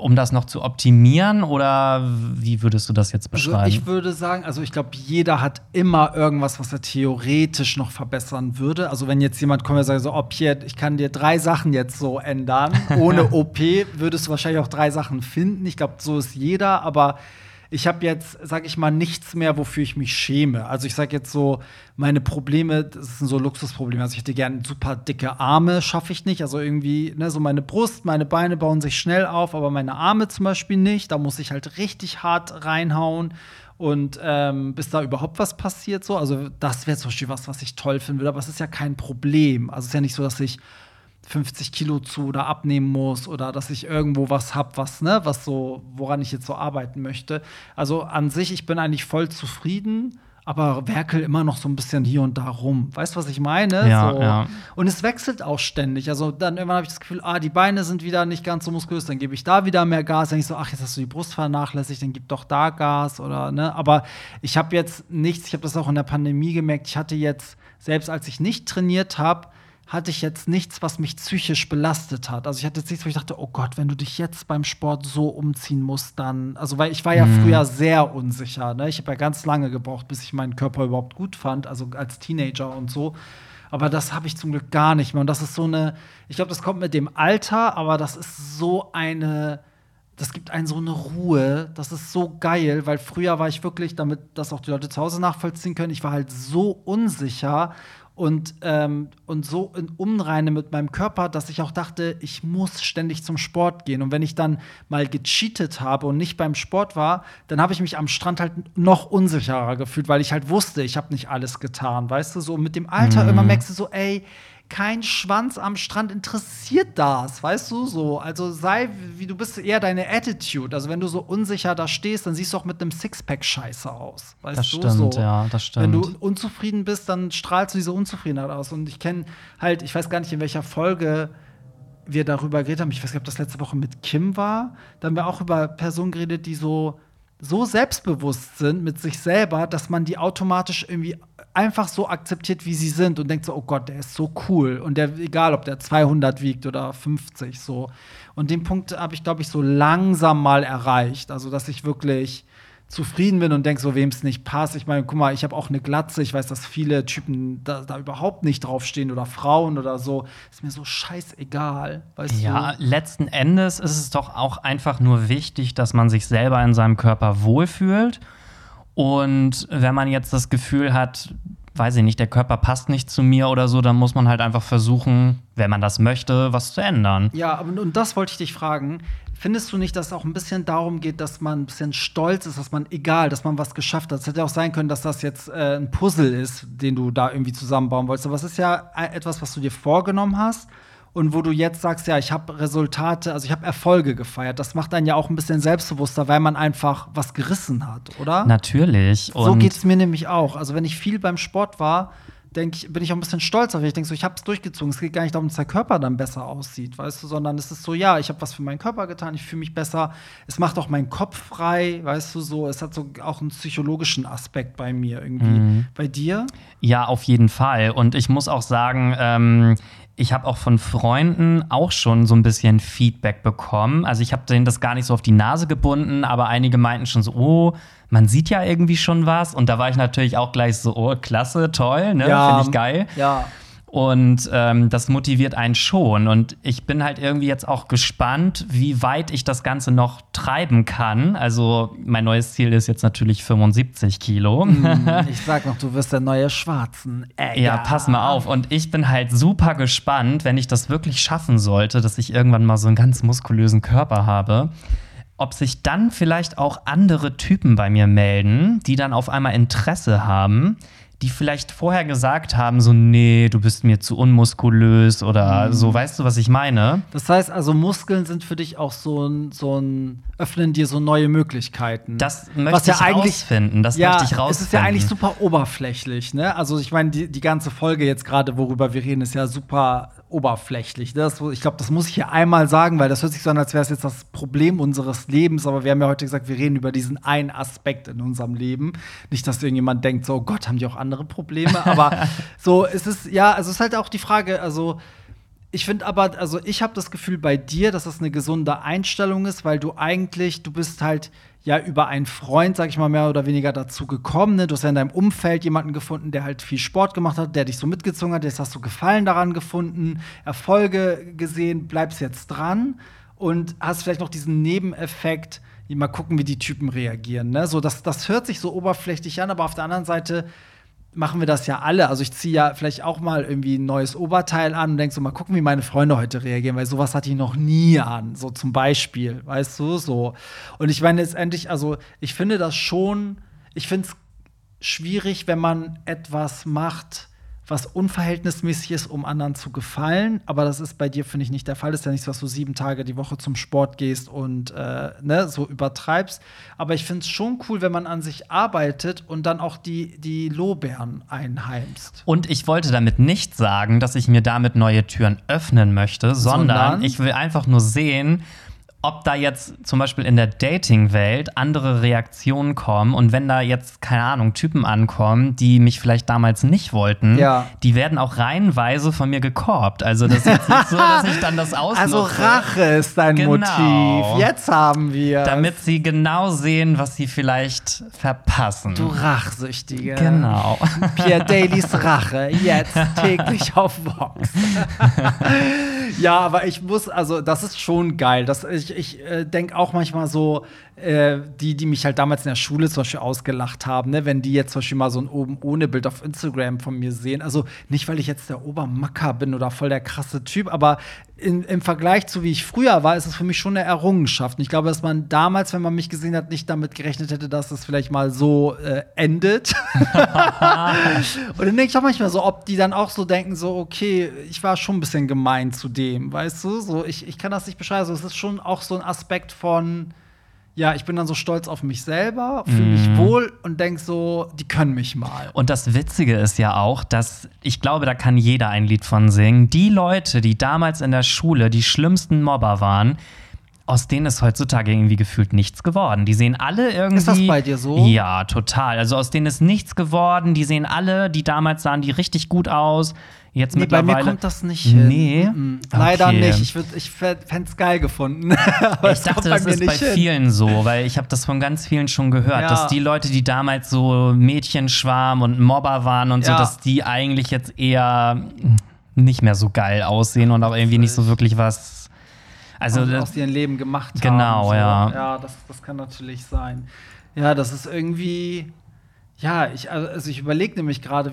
um das noch zu optimieren? Oder wie würdest du das jetzt
Also
beschreiben?
ich würde sagen, also ich glaube, jeder hat immer irgendwas, was er theoretisch noch verbessern würde. Also wenn jetzt jemand kommt und sagt, so, ob hier, ich kann dir drei Sachen jetzt so ändern, [LAUGHS] ohne OP würdest du wahrscheinlich auch drei Sachen finden. Ich glaube, so ist jeder, aber ich habe jetzt, sage ich mal, nichts mehr, wofür ich mich schäme. Also ich sage jetzt so, meine Probleme, das sind so Luxusprobleme. Also ich hätte gerne super dicke Arme, schaffe ich nicht. Also irgendwie, ne, so meine Brust, meine Beine bauen sich schnell auf, aber meine Arme zum Beispiel nicht. Da muss ich halt richtig hart reinhauen. Und ähm, bis da überhaupt was passiert, so. Also, das wäre zum Beispiel was, was ich toll finden würde, aber es ist ja kein Problem. Also, es ist ja nicht so, dass ich 50 Kilo zu oder abnehmen muss oder dass ich irgendwo was habe, was, ne, was so, woran ich jetzt so arbeiten möchte. Also an sich, ich bin eigentlich voll zufrieden, aber werkel immer noch so ein bisschen hier und da rum. Weißt du, was ich meine?
Ja,
so.
ja.
Und es wechselt auch ständig. Also dann irgendwann habe ich das Gefühl, ah, die Beine sind wieder nicht ganz so muskulös, dann gebe ich da wieder mehr Gas. Dann ich so, ach, jetzt hast du die Brust vernachlässigt, dann gib doch da Gas oder ne. Aber ich habe jetzt nichts, ich habe das auch in der Pandemie gemerkt, ich hatte jetzt, selbst als ich nicht trainiert habe, hatte ich jetzt nichts, was mich psychisch belastet hat. Also ich hatte jetzt nichts, wo ich dachte, oh Gott, wenn du dich jetzt beim Sport so umziehen musst, dann, also weil ich war ja früher sehr unsicher. Ne? Ich habe ja ganz lange gebraucht, bis ich meinen Körper überhaupt gut fand, also als Teenager und so. Aber das habe ich zum Glück gar nicht mehr. Und das ist so eine, ich glaube, das kommt mit dem Alter, aber das ist so eine, das gibt einen so eine Ruhe. Das ist so geil, weil früher war ich wirklich, damit das auch die Leute zu Hause nachvollziehen können, ich war halt so unsicher und, ähm, und so in Unreine mit meinem Körper, dass ich auch dachte, ich muss ständig zum Sport gehen. Und wenn ich dann mal gecheatet habe und nicht beim Sport war, dann habe ich mich am Strand halt noch unsicherer gefühlt, weil ich halt wusste, ich habe nicht alles getan. Weißt du, so mit dem Alter immer merkst du so, ey, kein Schwanz am Strand interessiert das, weißt du so. Also sei wie du bist, eher deine Attitude. Also wenn du so unsicher da stehst, dann siehst du auch mit einem Sixpack scheiße aus, weißt
Das
du
stimmt,
so.
ja, das
Wenn
stimmt.
du unzufrieden bist, dann strahlst du diese Unzufriedenheit aus. Und ich kenne halt, ich weiß gar nicht in welcher Folge wir darüber geredet haben. Ich weiß nicht, ob das letzte Woche mit Kim war. Da haben wir auch über Personen geredet, die so so selbstbewusst sind mit sich selber, dass man die automatisch irgendwie einfach so akzeptiert, wie sie sind und denkt so, oh Gott, der ist so cool und der egal, ob der 200 wiegt oder 50 so. Und den Punkt habe ich glaube ich so langsam mal erreicht, also dass ich wirklich zufrieden bin und denke so, wem es nicht passt. Ich meine, guck mal, ich habe auch eine Glatze. Ich weiß, dass viele Typen da, da überhaupt nicht draufstehen oder Frauen oder so. Ist mir so scheißegal, weißt
Ja,
du?
letzten Endes ist es doch auch einfach nur wichtig, dass man sich selber in seinem Körper wohlfühlt. Und wenn man jetzt das Gefühl hat, weiß ich nicht, der Körper passt nicht zu mir oder so, dann muss man halt einfach versuchen, wenn man das möchte, was zu ändern.
Ja, aber und das wollte ich dich fragen. Findest du nicht, dass es auch ein bisschen darum geht, dass man ein bisschen stolz ist, dass man, egal, dass man was geschafft hat? Es hätte auch sein können, dass das jetzt äh, ein Puzzle ist, den du da irgendwie zusammenbauen wolltest. Aber es ist ja e- etwas, was du dir vorgenommen hast und wo du jetzt sagst, ja, ich habe Resultate, also ich habe Erfolge gefeiert. Das macht einen ja auch ein bisschen selbstbewusster, weil man einfach was gerissen hat, oder?
Natürlich.
so
Und
geht es mir nämlich auch. Also wenn ich viel beim Sport war, denk ich, bin ich auch ein bisschen stolz auf. Ich denke so, ich habe es durchgezogen. Es geht gar nicht darum, dass der Körper dann besser aussieht, weißt du, sondern es ist so, ja, ich habe was für meinen Körper getan, ich fühle mich besser. Es macht auch meinen Kopf frei, weißt du, so. Es hat so auch einen psychologischen Aspekt bei mir irgendwie.
Mhm.
Bei dir?
Ja, auf jeden Fall. Und ich muss auch sagen, ähm, ich habe auch von Freunden auch schon so ein bisschen Feedback bekommen. Also ich habe denen das gar nicht so auf die Nase gebunden, aber einige meinten schon so, oh, man sieht ja irgendwie schon was. Und da war ich natürlich auch gleich so, oh, klasse, toll, ne? Finde ich geil.
Ja.
Und ähm, das motiviert einen schon. Und ich bin halt irgendwie jetzt auch gespannt, wie weit ich das Ganze noch treiben kann. Also mein neues Ziel ist jetzt natürlich 75 Kilo. [LAUGHS]
Ich sag noch, du wirst der neue Schwarzen. Äh,
Ja, pass mal auf. Und ich bin halt super gespannt, wenn ich das wirklich schaffen sollte, dass ich irgendwann mal so einen ganz muskulösen Körper habe, ob sich dann vielleicht auch andere Typen bei mir melden, die dann auf einmal Interesse haben, die vielleicht vorher gesagt haben, so, nee, du bist mir zu unmuskulös oder so, weißt du, was ich meine?
Das heißt also, Muskeln sind für dich auch so ein, so ein öffnen dir so neue Möglichkeiten.
Das möchte ich rausfinden, das
ja,
möchte ich
Es ist ja
rausfinden.
eigentlich super oberflächlich, ne? Also ich meine, die, die ganze Folge jetzt gerade, worüber wir reden, ist ja super oberflächlich. Das, ich glaube, das muss ich hier einmal sagen, weil das hört sich so an, als wäre es jetzt das Problem unseres Lebens. Aber wir haben ja heute gesagt, wir reden über diesen einen Aspekt in unserem Leben. Nicht, dass irgendjemand denkt, so, oh Gott, haben die auch andere Probleme. Aber [LAUGHS] so, es ist, ja, also es ist halt auch die Frage, also ich finde aber, also ich habe das Gefühl bei dir, dass das eine gesunde Einstellung ist, weil du eigentlich, du bist halt ja über einen Freund, sag ich mal, mehr oder weniger dazu gekommen. Ne? Du hast ja in deinem Umfeld jemanden gefunden, der halt viel Sport gemacht hat, der dich so mitgezogen hat. Jetzt hast du Gefallen daran gefunden, Erfolge gesehen, bleibst jetzt dran und hast vielleicht noch diesen Nebeneffekt, mal gucken, wie die Typen reagieren. Ne? So, das, das hört sich so oberflächlich an, aber auf der anderen Seite machen wir das ja alle. Also ich ziehe ja vielleicht auch mal irgendwie ein neues Oberteil an und denke so, mal gucken, wie meine Freunde heute reagieren, weil sowas hatte ich noch nie an. So zum Beispiel, weißt du, so. Und ich meine letztendlich, also ich finde das schon, ich finde es schwierig, wenn man etwas macht, was unverhältnismäßig ist, um anderen zu gefallen. Aber das ist bei dir, finde ich, nicht der Fall. Das ist ja nicht so, dass du sieben Tage die Woche zum Sport gehst und äh, ne, so übertreibst. Aber ich finde es schon cool, wenn man an sich arbeitet und dann auch die, die Lorbeeren einheimst.
Und ich wollte damit nicht sagen, dass ich mir damit neue Türen öffnen möchte, sondern, sondern ich will einfach nur sehen, ob da jetzt zum Beispiel in der Dating-Welt andere Reaktionen kommen und wenn da jetzt, keine Ahnung, Typen ankommen, die mich vielleicht damals nicht wollten,
ja.
die werden auch reihenweise von mir gekorbt. Also das ist jetzt nicht so, dass ich dann das [LAUGHS] ausnutze.
Also Rache ist dein genau. Motiv. Jetzt haben wir
Damit sie genau sehen, was sie vielleicht verpassen.
Du Rachsüchtige.
Genau.
Pierre Dailys Rache, jetzt täglich [LAUGHS] auf Vox. [LAUGHS] ja, aber ich muss, also das ist schon geil. Das, ich, ich äh, denke auch manchmal so, äh, die, die mich halt damals in der Schule zum Beispiel ausgelacht haben, ne, wenn die jetzt zum Beispiel mal so ein oben ohne Bild auf Instagram von mir sehen. Also nicht, weil ich jetzt der Obermacker bin oder voll der krasse Typ, aber in, im Vergleich zu wie ich früher war, ist es für mich schon eine Errungenschaft. Und ich glaube, dass man damals, wenn man mich gesehen hat, nicht damit gerechnet hätte, dass es vielleicht mal so äh, endet. [LAUGHS] und dann denke ich auch manchmal so, ob die dann auch so denken, so, okay, ich war schon ein bisschen gemein zu dem, weißt du? So, ich, ich kann das nicht beschreiben. Also, es ist schon auch so ein Aspekt von ja, ich bin dann so stolz auf mich selber, fühle mich mm. wohl und denke so, die können mich mal.
Und das Witzige ist ja auch, dass ich glaube, da kann jeder ein Lied von singen. Die Leute, die damals in der Schule die schlimmsten Mobber waren, aus denen ist heutzutage irgendwie gefühlt nichts geworden. Die sehen alle irgendwie. Ist
das bei dir so?
Ja, total. Also aus denen ist nichts geworden. Die sehen alle, die damals sahen die richtig gut aus. Jetzt
nee,
mittlerweile.
bei mir kommt das nicht hin.
Nee.
Mhm. Leider okay. nicht. Ich, ich fände es geil gefunden. [LAUGHS]
Ich dachte, das ist bei hin. vielen so, weil ich habe das von ganz vielen schon gehört, ja. dass die Leute, die damals so Mädchenschwarm und Mobber waren und ja. so, dass die eigentlich jetzt eher nicht mehr so geil aussehen und auch irgendwie nicht so wirklich was.
Also aus ihrem Leben gemacht
genau, haben. Genau,
so.
ja.
Ja, das, das kann natürlich sein. Ja, das ist irgendwie ja, ich, also ich überlege nämlich gerade,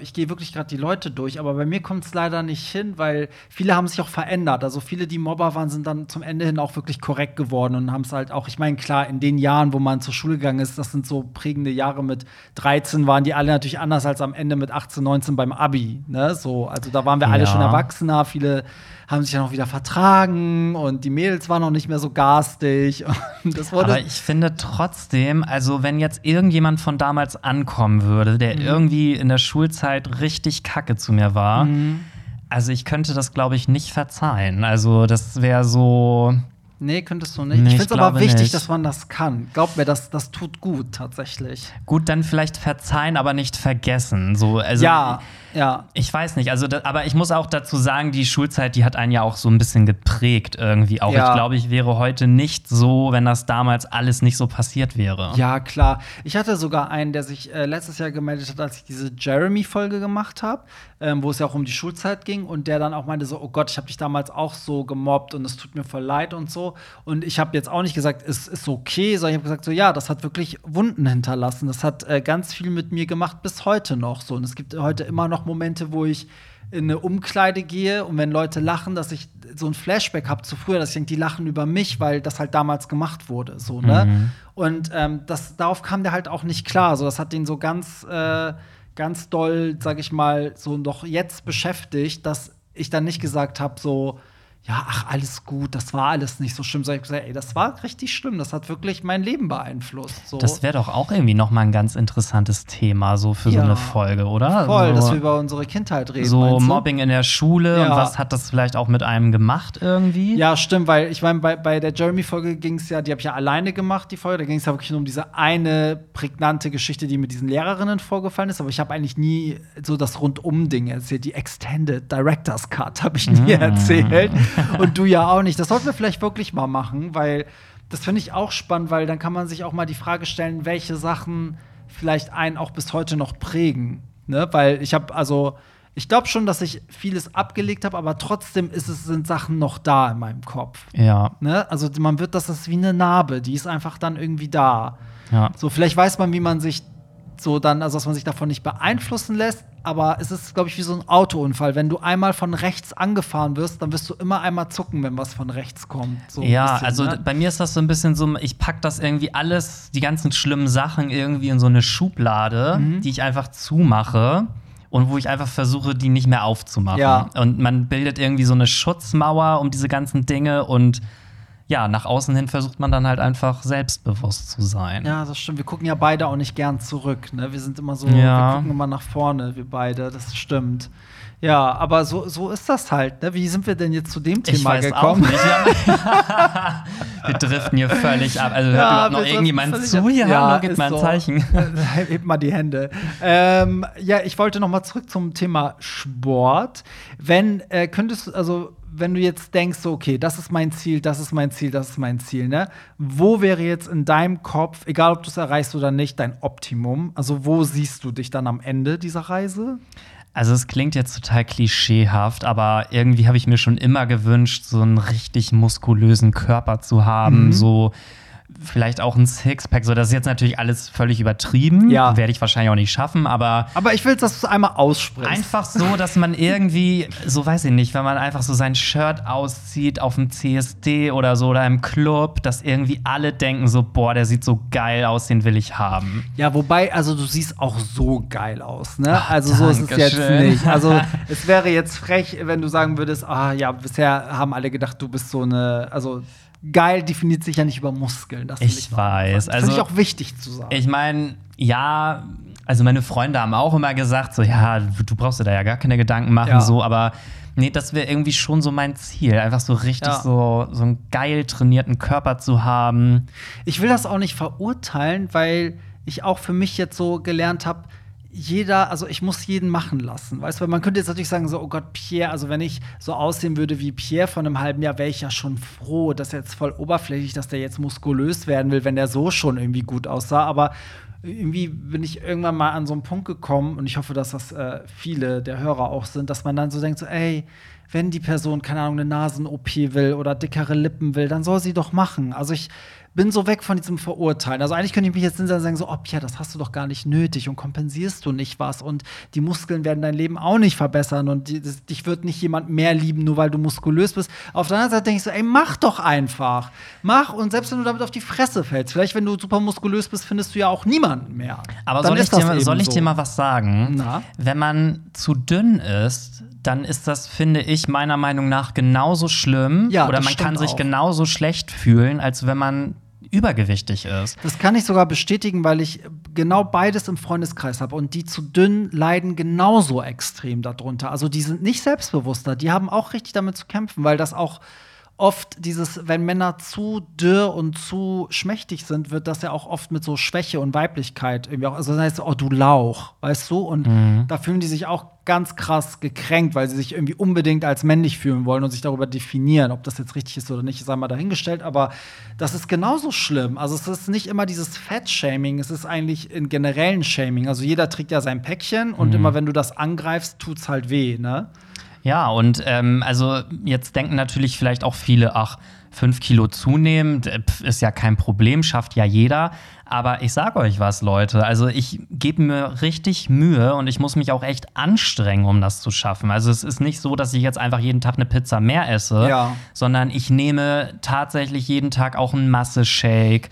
ich gehe wirklich gerade die Leute durch, aber bei mir kommt es leider nicht hin, weil viele haben sich auch verändert. Also viele, die Mobber waren, sind dann zum Ende hin auch wirklich korrekt geworden und haben es halt auch, ich meine, klar, in den Jahren, wo man zur Schule gegangen ist, das sind so prägende Jahre mit 13, waren die alle natürlich anders als am Ende mit 18, 19 beim Abi. Ne? So, also da waren wir alle schon Erwachsener, viele haben sich ja noch wieder vertragen und die Mädels waren noch nicht mehr so garstig. [LAUGHS]
Aber ich finde trotzdem, also wenn jetzt irgendjemand von damals ankommen würde, der mhm. irgendwie in der Schulzeit richtig kacke zu mir war, mhm. also ich könnte das, glaube ich, nicht verzeihen. Also das wäre so.
Nee, könntest du nicht. Nee, ich finde es aber wichtig, nicht. dass man das kann. Glaub mir, das, das tut gut tatsächlich.
Gut, dann vielleicht verzeihen, aber nicht vergessen. So, also
ja. Ja.
Ich weiß nicht, also, da, aber ich muss auch dazu sagen, die Schulzeit, die hat einen ja auch so ein bisschen geprägt irgendwie auch. Ja. Ich glaube, ich wäre heute nicht so, wenn das damals alles nicht so passiert wäre.
Ja, klar. Ich hatte sogar einen, der sich äh, letztes Jahr gemeldet hat, als ich diese Jeremy-Folge gemacht habe, ähm, wo es ja auch um die Schulzeit ging und der dann auch meinte so, oh Gott, ich habe dich damals auch so gemobbt und es tut mir voll leid und so. Und ich habe jetzt auch nicht gesagt, es ist okay, sondern ich habe gesagt so, ja, das hat wirklich Wunden hinterlassen. Das hat äh, ganz viel mit mir gemacht bis heute noch so. Und es gibt heute immer noch Momente, wo ich in eine Umkleide gehe und wenn Leute lachen, dass ich so ein Flashback habe zu früher, dass ich denke, die lachen über mich, weil das halt damals gemacht wurde. So, ne? Mhm. Und ähm, das, darauf kam der halt auch nicht klar. So, das hat den so ganz, äh, ganz doll, sag ich mal, so noch jetzt beschäftigt, dass ich dann nicht gesagt habe, so, ja, ach, alles gut, das war alles nicht so schlimm. So, ich hab gesagt, ey, das war richtig schlimm, das hat wirklich mein Leben beeinflusst. So.
Das wäre doch auch irgendwie noch mal ein ganz interessantes Thema so für so
Ja.
eine Folge, oder?
voll,
so,
dass wir über unsere Kindheit reden.
so? Mobbing in der Schule und
Ja.
was hat das vielleicht auch mit einem gemacht irgendwie?
Ja, stimmt, weil ich meine, bei, bei der Jeremy-Folge ging es ja, die habe ich ja alleine gemacht, die Folge. Da ging es ja wirklich nur um diese eine prägnante Geschichte, die mit diesen Lehrerinnen vorgefallen ist. Aber ich habe eigentlich nie so das Rundum-Ding erzählt. Die Extended Director's Cut habe ich nie [LAUGHS] erzählt. Und du ja auch nicht. Das sollten wir vielleicht wirklich mal machen, weil das finde ich auch spannend, weil dann kann man sich auch mal die Frage stellen, welche Sachen vielleicht einen auch bis heute noch prägen. Ne? Weil ich habe, also, ich glaube schon, dass ich vieles abgelegt habe, aber trotzdem ist es, sind Sachen noch da in meinem Kopf.
Ja,
Ne? Also man wird, das ist wie eine Narbe, die ist einfach dann irgendwie da.
ja.
So, vielleicht weiß man, wie man sich so dann, also dass man sich davon nicht beeinflussen lässt, aber es ist, glaube ich, wie so ein Autounfall. Wenn du einmal von rechts angefahren wirst, dann wirst du immer einmal zucken, wenn was von rechts kommt. So
Ja,
bisschen,
also
ne?
bei mir ist das so ein bisschen so, ich pack das irgendwie alles, die ganzen schlimmen Sachen irgendwie in so eine Schublade,
Mhm.
die ich einfach zumache und wo ich einfach versuche, die nicht mehr aufzumachen.
Ja.
Und man bildet irgendwie so eine Schutzmauer um diese ganzen Dinge und ja, nach außen hin versucht man dann halt einfach selbstbewusst zu sein.
Ja, das stimmt. Wir gucken ja beide auch nicht gern zurück. Ne? Wir sind immer so,
Ja.
wir gucken immer nach vorne, wir beide. Das stimmt. Ja, aber so, so ist das halt. Ne? Wie sind wir denn jetzt zu dem
Ich
Thema
weiß
gekommen?
auch nicht. Ja. [LAUGHS] [LAUGHS] wir driften hier völlig ab. Also hört überhaupt noch irgendjemand zu hier?
Ja,
Hallo, gib mal ein
so.
Zeichen. [LAUGHS]
Hebt mal die Hände. Ähm, ja, ich wollte noch mal zurück zum Thema Sport. Wenn äh, könntest du, also wenn du jetzt denkst, so, okay, das ist mein Ziel, das ist mein Ziel, das ist mein Ziel, ne? Wo wäre jetzt in deinem Kopf, egal ob du es erreichst oder nicht, dein Optimum? Also wo siehst du dich dann am Ende dieser Reise?
Also es klingt jetzt total klischeehaft, aber irgendwie habe ich mir schon immer gewünscht, so einen richtig muskulösen Körper zu haben,
Mhm.
so vielleicht auch ein Sixpack. So, das ist jetzt natürlich alles völlig übertrieben.
Ja.
Werde ich wahrscheinlich auch nicht schaffen, aber
Aber ich will, dass du es einmal aussprichst.
einfach so, dass man irgendwie, so weiß ich nicht, wenn man einfach so sein Shirt auszieht auf dem CSD oder so oder im Club, dass irgendwie alle denken so, boah, der sieht so geil aus, den will ich haben.
Ja, wobei, also du siehst auch so geil aus, ne?
Ach,
also so ist es jetzt
Dankeschön.
nicht. Also [LAUGHS] es wäre jetzt frech, wenn du sagen würdest, ah ja, bisher haben alle gedacht, du bist so eine, also geil definiert sich ja nicht über Muskeln. Das
Ich weiß.
Das finde ich
also-
auch wichtig zu sagen.
Ich meine, ja, also meine Freunde haben auch immer gesagt, so, ja, du du brauchst dir da ja gar keine Gedanken machen,
Ja.
so, aber nee, das wäre irgendwie schon so mein Ziel. Einfach so richtig
Ja.
so, so einen geil trainierten Körper zu haben.
Ich will das auch nicht verurteilen, weil ich auch für mich jetzt so gelernt habe, jeder, also ich muss jeden machen lassen. Weißt du, man könnte jetzt natürlich sagen, so, oh Gott, Pierre, also wenn ich so aussehen würde wie Pierre von einem halben Jahr, wäre ich ja schon froh, dass er jetzt voll oberflächlich, dass der jetzt muskulös werden will, wenn der so schon irgendwie gut aussah. Aber irgendwie bin ich irgendwann mal an so einen Punkt gekommen und ich hoffe, dass das äh, viele der Hörer auch sind, dass man dann so denkt, so, ey, wenn die Person, keine Ahnung, eine Nasen-OP will oder dickere Lippen will, dann soll sie doch machen. Also ich bin so weg von diesem Verurteilen. Also eigentlich könnte ich mich jetzt hinsetzen und sagen, so, oh, ja, das hast du doch gar nicht nötig und kompensierst du nicht was und die Muskeln werden dein Leben auch nicht verbessern und die, das, dich wird nicht jemand mehr lieben, nur weil du muskulös bist. Auf der anderen Seite denke ich so, ey, mach doch einfach. Mach und selbst wenn du damit auf die Fresse fällst, vielleicht wenn du super muskulös bist, findest du ja auch niemanden mehr.
Aber
Dann
soll ich, dir, soll ich dir mal was sagen?
Na?
Wenn man zu dünn ist, dann ist das, finde ich, meiner Meinung nach genauso schlimm.
Ja,
oder man kann sich
auch.
genauso schlecht fühlen, als wenn man übergewichtig ist.
Das kann ich sogar bestätigen, weil ich genau beides im Freundeskreis habe. Und die zu dünn leiden genauso extrem darunter. Also die sind nicht selbstbewusster, die haben auch richtig damit zu kämpfen, weil das auch oft dieses, wenn Männer zu dürr und zu schmächtig sind, wird das ja auch oft mit so Schwäche und Weiblichkeit irgendwie auch, also das heißt, oh du Lauch, weißt du? Und da fühlen die sich auch ganz krass gekränkt, weil sie sich irgendwie unbedingt als männlich fühlen wollen und sich darüber definieren, ob das jetzt richtig ist oder nicht, sei mal dahingestellt, aber das ist genauso schlimm. Also es ist nicht immer dieses Fat-Shaming, es ist eigentlich in generellen Shaming. Also jeder trägt ja sein Päckchen und immer wenn du das angreifst, tut's halt weh, ne?
Ja, und ähm, also jetzt denken natürlich vielleicht auch viele, ach, fünf Kilo zunehmen pf, ist ja kein Problem, schafft ja jeder. Aber ich sag euch was, Leute. Also ich gebe mir richtig Mühe und ich muss mich auch echt anstrengen, um das zu schaffen. Also es ist nicht so, dass ich jetzt einfach jeden Tag eine Pizza mehr esse,
Ja.
sondern ich nehme tatsächlich jeden Tag auch einen Masse-Shake.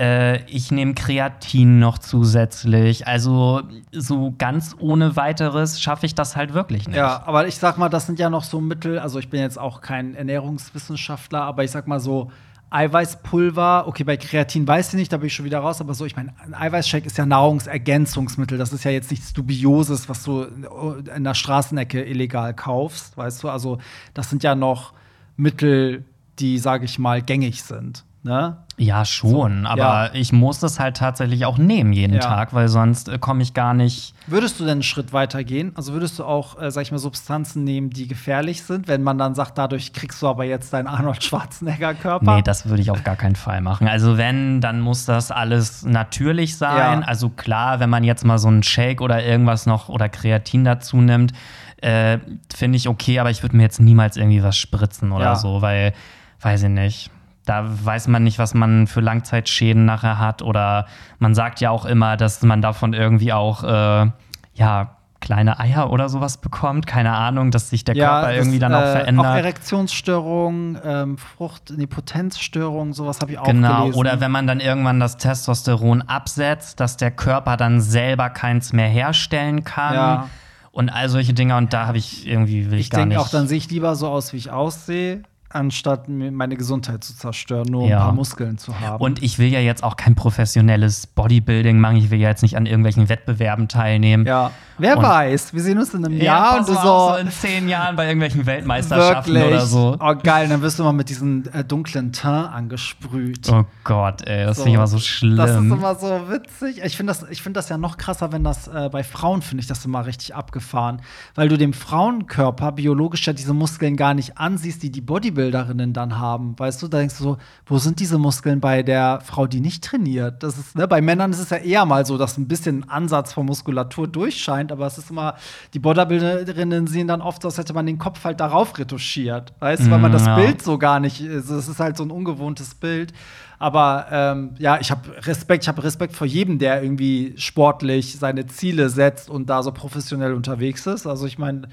Äh, ich nehme Kreatin noch zusätzlich. Also so ganz ohne weiteres schaffe ich das halt wirklich nicht.
Ja, aber ich sag mal, das sind ja noch so Mittel. Also ich bin jetzt auch kein Ernährungswissenschaftler, aber ich sag mal so. Eiweißpulver, okay, bei Kreatin weiß ich nicht, da bin ich schon wieder raus, aber so, ich meine, ein Eiweißshake ist ja Nahrungsergänzungsmittel. Das ist ja jetzt nichts Dubioses, was du in der Straßenecke illegal kaufst, weißt du? Also, das sind ja noch Mittel, die, sage ich mal, gängig sind. Ne?
Ja, schon, so, aber ja. ich muss das halt tatsächlich auch nehmen jeden ja. Tag, weil sonst äh, komme ich gar nicht.
Würdest du denn einen Schritt weiter gehen? Also würdest du auch, äh, sag ich mal, Substanzen nehmen, die gefährlich sind, wenn man dann sagt, dadurch kriegst du aber jetzt deinen Arnold Schwarzenegger-Körper?
Nee, das würde ich auf gar keinen Fall machen. Also wenn, dann muss das alles natürlich sein. Ja. Also klar, wenn man jetzt mal so einen Shake oder irgendwas noch oder Kreatin dazu nimmt, äh, finde ich okay, aber ich würde mir jetzt niemals irgendwie was spritzen oder so, weil, weiß ich nicht da weiß man nicht, was man für Langzeitschäden nachher hat. Oder man sagt ja auch immer, dass man davon irgendwie auch, äh, ja, kleine Eier oder sowas bekommt. Keine Ahnung, dass sich der ja, Körper das, irgendwie dann auch äh, verändert. Auch
Erektionsstörungen, ähm, Frucht, nee, Potenzstörungen, sowas habe ich auch
genau.
gelesen.
Oder wenn man dann irgendwann das Testosteron absetzt, dass der Körper dann selber keins mehr herstellen kann. Ja. Und all solche Dinge. Und da habe ich irgendwie, will ich, ich gar nicht. Ich denke
auch, dann sehe ich lieber so aus, wie ich aussehe anstatt meine Gesundheit zu zerstören, nur ja. ein paar Muskeln zu haben.
Und ich will ja jetzt auch kein professionelles Bodybuilding machen. Ich will ja jetzt nicht an irgendwelchen Wettbewerben teilnehmen.
Ja. Wer und weiß, wir sehen uns in einem ja, Jahr und du so, so
in zehn Jahren bei irgendwelchen Weltmeisterschaften wirklich? oder so.
Oh geil, dann wirst du mal mit diesem äh, dunklen Teint angesprüht.
Oh Gott, ey, das so. finde ich immer so schlimm. Das ist
immer so witzig. Ich finde das, find das ja noch krasser, wenn das äh, bei Frauen finde ich das immer richtig abgefahren, weil du dem Frauenkörper biologisch ja diese Muskeln gar nicht ansiehst, die die Bodybuilderinnen dann haben. Weißt du, da denkst du so, wo sind diese Muskeln bei der Frau, die nicht trainiert? Das ist ne, bei Männern ist es ja eher mal so, dass ein bisschen Ansatz von Muskulatur durchscheint aber es ist immer, die Bodybuilderinnen sehen dann oft so, als hätte man den Kopf halt darauf retuschiert. Weißt du, weil man das ja. Bild so gar nicht, es ist halt so ein ungewohntes Bild. Aber ähm, ja, ich habe Respekt, ich habe Respekt vor jedem, der irgendwie sportlich seine Ziele setzt und da so professionell unterwegs ist. Also ich meine,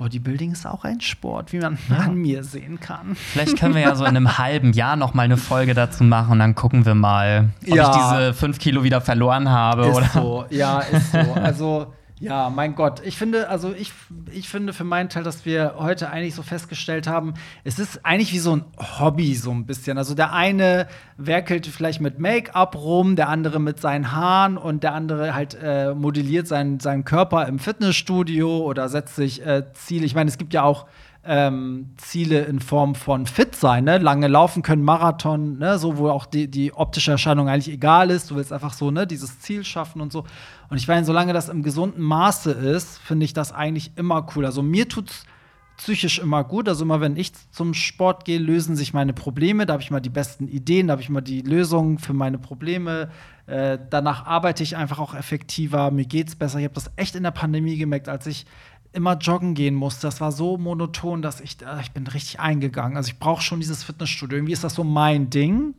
Bodybuilding ist auch ein Sport, wie man ja. an mir sehen kann.
Vielleicht können wir ja so in einem halben Jahr noch mal eine Folge dazu machen und dann gucken wir mal, ob ja. ich diese fünf Kilo wieder verloren habe.
Ist
oder?
so, ja, ist so. Also ja, mein Gott. Ich finde, also ich, ich finde für meinen Teil, dass wir heute eigentlich so festgestellt haben, es ist eigentlich wie so ein Hobby, so ein bisschen. Also der eine werkelt vielleicht mit Make-up rum, der andere mit seinen Haaren und der andere halt äh, modelliert seinen, seinen Körper im Fitnessstudio oder setzt sich äh, Ziele. Ich meine, es gibt ja auch ähm, Ziele in Form von fit sein, ne? lange laufen können, Marathon, ne? so wo auch die, die optische Erscheinung eigentlich egal ist. Du willst einfach so ne, dieses Ziel schaffen und so. Und ich meine, solange das im gesunden Maße ist, finde ich das eigentlich immer cool. Also mir tut's psychisch immer gut. Also immer wenn ich zum Sport gehe, lösen sich meine Probleme. Da habe ich mal die besten Ideen, da habe ich mal die Lösungen für meine Probleme. Äh, danach arbeite ich einfach auch effektiver, mir geht's besser. Ich habe das echt in der Pandemie gemerkt, als ich immer joggen gehen musste. Das war so monoton, dass ich, äh, ich bin richtig eingegangen. Also ich brauche schon dieses Fitnessstudio. Irgendwie ist das so mein Ding.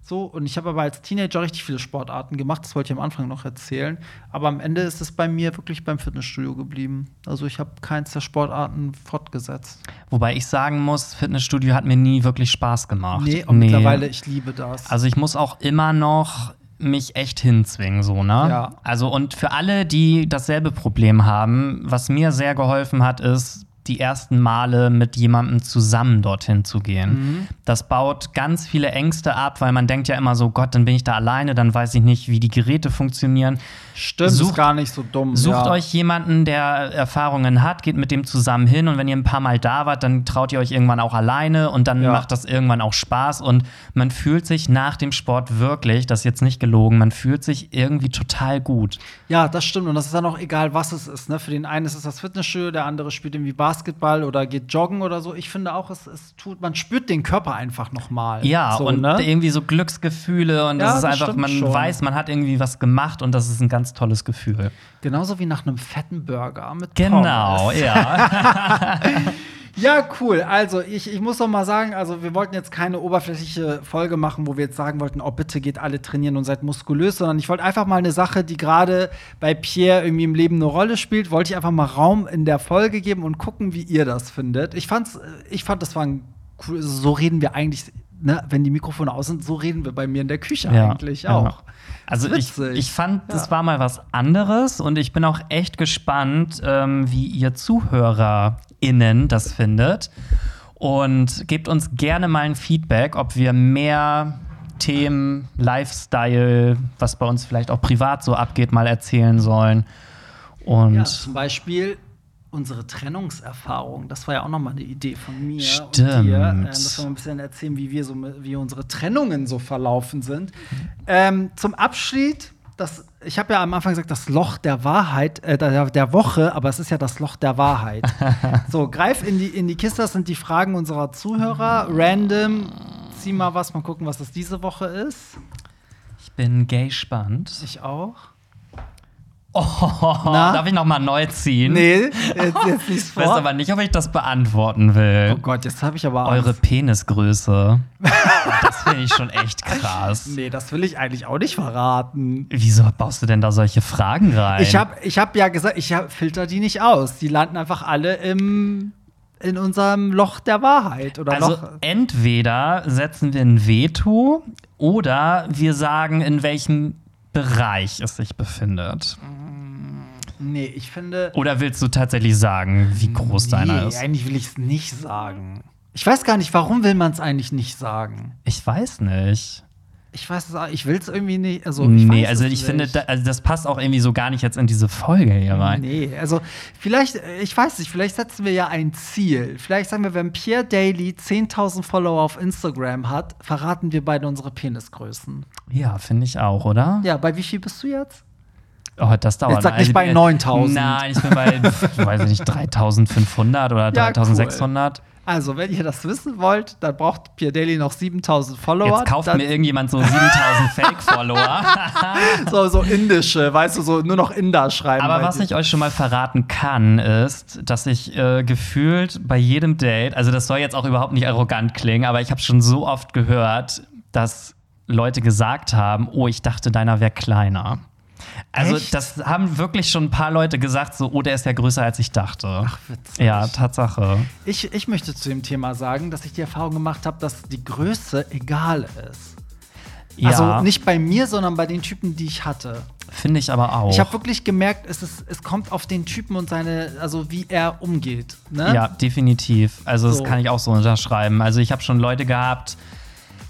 So, und ich habe aber als Teenager richtig viele Sportarten gemacht, das wollte ich am Anfang noch erzählen. Aber am Ende ist es bei mir wirklich beim Fitnessstudio geblieben. Also ich habe keins der Sportarten fortgesetzt.
Wobei ich sagen muss, Fitnessstudio hat mir nie wirklich Spaß gemacht.
Nee, und nee. mittlerweile, ich liebe das.
Also ich muss auch immer noch mich echt hinzwingen, so, ne?
Ja.
Also, und für alle, die dasselbe Problem haben, was mir sehr geholfen hat, ist, die ersten Male mit jemandem zusammen dorthin zu gehen. Mhm. Das baut ganz viele Ängste ab, weil man denkt ja immer so, Gott, dann bin ich da alleine, dann weiß ich nicht, wie die Geräte funktionieren.
Stimmt, sucht, ist gar nicht so dumm.
Sucht ja. euch jemanden, der Erfahrungen hat, geht mit dem zusammen hin und wenn ihr ein paar Mal da wart, dann traut ihr euch irgendwann auch alleine und dann ja. macht das irgendwann auch Spaß und man fühlt sich nach dem Sport wirklich, das ist jetzt nicht gelogen, man fühlt sich irgendwie total gut.
Ja, das stimmt und das ist dann auch egal, was es ist. Ne? Für den einen ist es das Fitnessstudio, der andere spielt irgendwie Basketball oder geht joggen oder so. Ich finde auch, es, es tut, man spürt den Körper einfach noch mal.
Ja,
so,
und ne? irgendwie so Glücksgefühle und ja, das ist einfach, man schon. weiß, man hat irgendwie was gemacht und das ist ein ganz tolles Gefühl.
Genauso wie nach einem fetten Burger mit
Genau,
Pommes.
ja. [LAUGHS] [LAUGHS]
Ja, cool. Also, ich, ich muss noch mal sagen, also wir wollten jetzt keine oberflächliche Folge machen, wo wir jetzt sagen wollten, oh, bitte geht alle trainieren und seid muskulös, sondern ich wollte einfach mal eine Sache, die gerade bei Pierre irgendwie im Leben eine Rolle spielt, wollte ich einfach mal Raum in der Folge geben und gucken, wie ihr das findet. Ich fand's, ich fand, das war ein cool, so reden wir eigentlich ne, wenn die Mikrofone aus sind, so reden wir bei mir in der Küche
Ja,
eigentlich
ja.
auch.
Also ich, ich fand, das
Ja.
war mal was anderes und ich bin auch echt gespannt, ähm, wie ihr ZuhörerInnen das findet. Und gebt uns gerne mal ein Feedback, ob wir mehr Themen, Lifestyle, was bei uns vielleicht auch privat so abgeht, mal erzählen sollen. Und
Ja, zum Beispiel unsere Trennungserfahrung. Das war ja auch nochmal eine Idee von mir und
Stimmt.
dir, äh, dass wir mal ein bisschen erzählen, wie wir so, wie unsere Trennungen so verlaufen sind. Ähm, zum Abschied, das, ich habe ja am Anfang gesagt, das Loch der Wahrheit, äh, der, der Woche, aber es ist ja das Loch der Wahrheit. [LAUGHS] so, greif in die, in die Kiste, das sind die Fragen unserer Zuhörer. Random, zieh mal was, mal gucken, was das diese Woche ist.
ich bin gay gespannt.
Ich auch.
Oh,
Na?
darf ich noch mal neu ziehen?
Nee, jetzt, jetzt nichts [LAUGHS]
Ich weiß
vor.
aber nicht, ob ich das beantworten will.
Oh Gott, jetzt habe ich aber
Eure
Angst.
Penisgröße. [LAUGHS] das finde ich schon echt krass.
Nee, das will ich eigentlich auch nicht verraten.
Wieso baust du denn da solche Fragen rein?
Ich habe ich hab ja gesagt, ich hab, filter die nicht aus. Die landen einfach alle im, in unserem Loch der Wahrheit. Oder
also
Loch.
entweder setzen wir ein Veto oder wir sagen, in welchem Bereich es sich befindet.
Nee, ich finde.
Oder willst du tatsächlich sagen, wie groß deiner
nee,
ist?
eigentlich will ich es nicht sagen. Ich weiß gar nicht, warum will man es eigentlich nicht sagen?
Ich weiß nicht.
Ich weiß es auch, ich will es irgendwie nicht. Also, ich
nee,
weiß
also ich finde, da, also das passt auch irgendwie so gar nicht jetzt in diese Folge hier rein.
Nee, also vielleicht, ich weiß nicht, vielleicht setzen wir ja ein Ziel. Vielleicht sagen wir, wenn Pierre Daly 10.000 Follower auf Instagram hat, verraten wir beide unsere Penisgrößen.
Ja, finde ich auch, oder?
Ja, bei wie viel bist du jetzt?
Oh, das dauert.
Jetzt sag nicht
Also,
bei
äh,
9000.
Nein, ich bin bei, [LAUGHS] weiß ich nicht, 3500 oder
Ja, cool.
3600.
Also, wenn ihr das wissen wollt, dann braucht Pierre Daly noch 7000 Follower.
Jetzt kauft mir irgendjemand so 7000 [LAUGHS] Fake-Follower. [LAUGHS]
so, so indische, weißt du, so nur noch Inder schreiben.
Aber was
dir.
ich euch schon mal verraten kann, ist, dass ich äh, gefühlt bei jedem Date, also das soll jetzt auch überhaupt nicht arrogant klingen, aber ich habe schon so oft gehört, dass Leute gesagt haben, oh, ich dachte, deiner wäre kleiner. Also
Echt?
das haben wirklich schon ein paar Leute gesagt, so, oh, der ist ja größer, als ich dachte.
Ach, witzig.
Ja, Tatsache.
Ich, ich möchte zu dem Thema sagen, dass ich die Erfahrung gemacht habe, dass die Größe egal ist.
Ja,
Also nicht bei mir, sondern bei den Typen, die ich hatte.
finde ich aber auch.
Ich habe wirklich gemerkt, es, ist, es kommt auf den Typen und seine, also wie er umgeht. Ne?
Ja, definitiv. Also
So.
das kann ich auch so unterschreiben. Also ich habe schon Leute gehabt,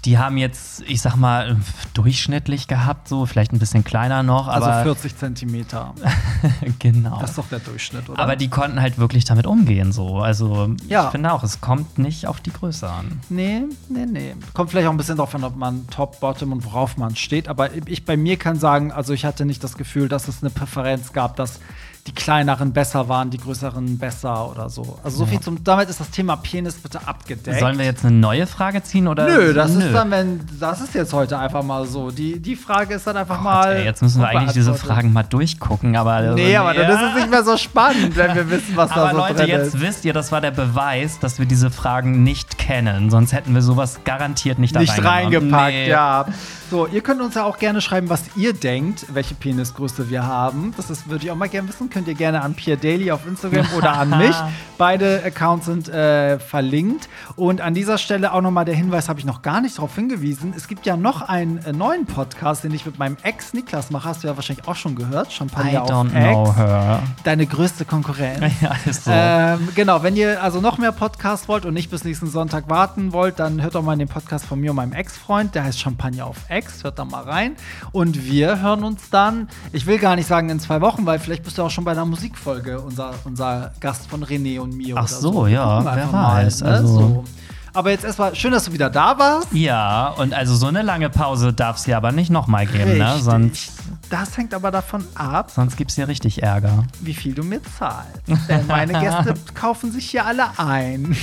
die haben jetzt, ich sag mal, durchschnittlich gehabt, so vielleicht ein bisschen kleiner noch,
Also
aber
40 Zentimeter. [LAUGHS]
genau.
Das ist doch der Durchschnitt, oder?
Aber die konnten halt wirklich damit umgehen, so. Also
Ja.
ich finde auch, es kommt nicht auf die Größe an.
Nee, nee, nee. Kommt vielleicht auch ein bisschen darauf an, ob man Top, Bottom und worauf man steht. Aber ich bei mir kann sagen, also ich hatte nicht das Gefühl, dass es eine Präferenz gab, dass die kleineren besser waren, die größeren besser oder so. Also so viel zum. Damit ist das Thema Penis bitte abgedeckt.
Sollen wir jetzt eine neue Frage ziehen oder?
Nö, das ist dann, wenn. Das ist jetzt heute einfach mal so. Die, die Frage ist dann einfach mal.
Ey, jetzt müssen wir eigentlich diese. Fragen mal durchgucken, aber. also,
Nee, aber dann
ja.
ist es nicht mehr so spannend, wenn wir wissen, was da
Aber
so
Leute,
drin
jetzt
ist.
wisst ihr, das war der Beweis, dass wir diese Fragen nicht kennen. Sonst hätten wir sowas garantiert nicht da
nicht reingepackt,
Nee.
ja. So, ihr könnt uns ja auch gerne schreiben, was ihr denkt, welche Penisgröße wir haben. Das würde ich auch mal gerne wissen. Könnt ihr gerne an Pierre Daly auf Instagram oder an mich. [LAUGHS] Beide Accounts sind äh, verlinkt. Und an dieser Stelle auch nochmal der Hinweis, habe ich noch gar nicht darauf hingewiesen. Es gibt ja noch einen äh, neuen Podcast, den ich mit meinem Ex Niklas mache. Hast du ja wahrscheinlich auch schon gehört.
I
Champagner auf
don't
Ex. Deine größte Konkurrenz. [LAUGHS]
Ja, ist so.
Ähm, genau, wenn ihr also noch mehr Podcasts wollt und nicht bis nächsten Sonntag warten wollt, dann hört doch mal in den Podcast von mir und meinem Ex-Freund, der heißt Champagner auf Ex, hört da mal rein. Und wir hören uns dann, ich will gar nicht sagen in zwei Wochen, weil vielleicht bist du auch schon bei einer Musikfolge, unser, unser Gast von René und mir.
Ach so,
Wir
ja, wer
einfach mal,
weiß,
ne?
also-
so. Aber jetzt erstmal schön, dass du wieder da warst.
Ja, und also so eine lange Pause darf es ja aber nicht nochmal geben, ne?
Richtig.
Sonst,
Das hängt aber davon ab,
sonst gibt es ja richtig Ärger.
wie viel du mir zahlst. Denn meine Gäste [LAUGHS] kaufen sich hier alle ein.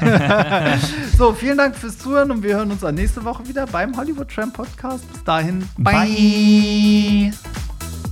[LAUGHS] so, vielen Dank fürs Zuhören und wir hören uns dann nächste Woche wieder beim Hollywood Tramp Podcast. Bis dahin,
Bye.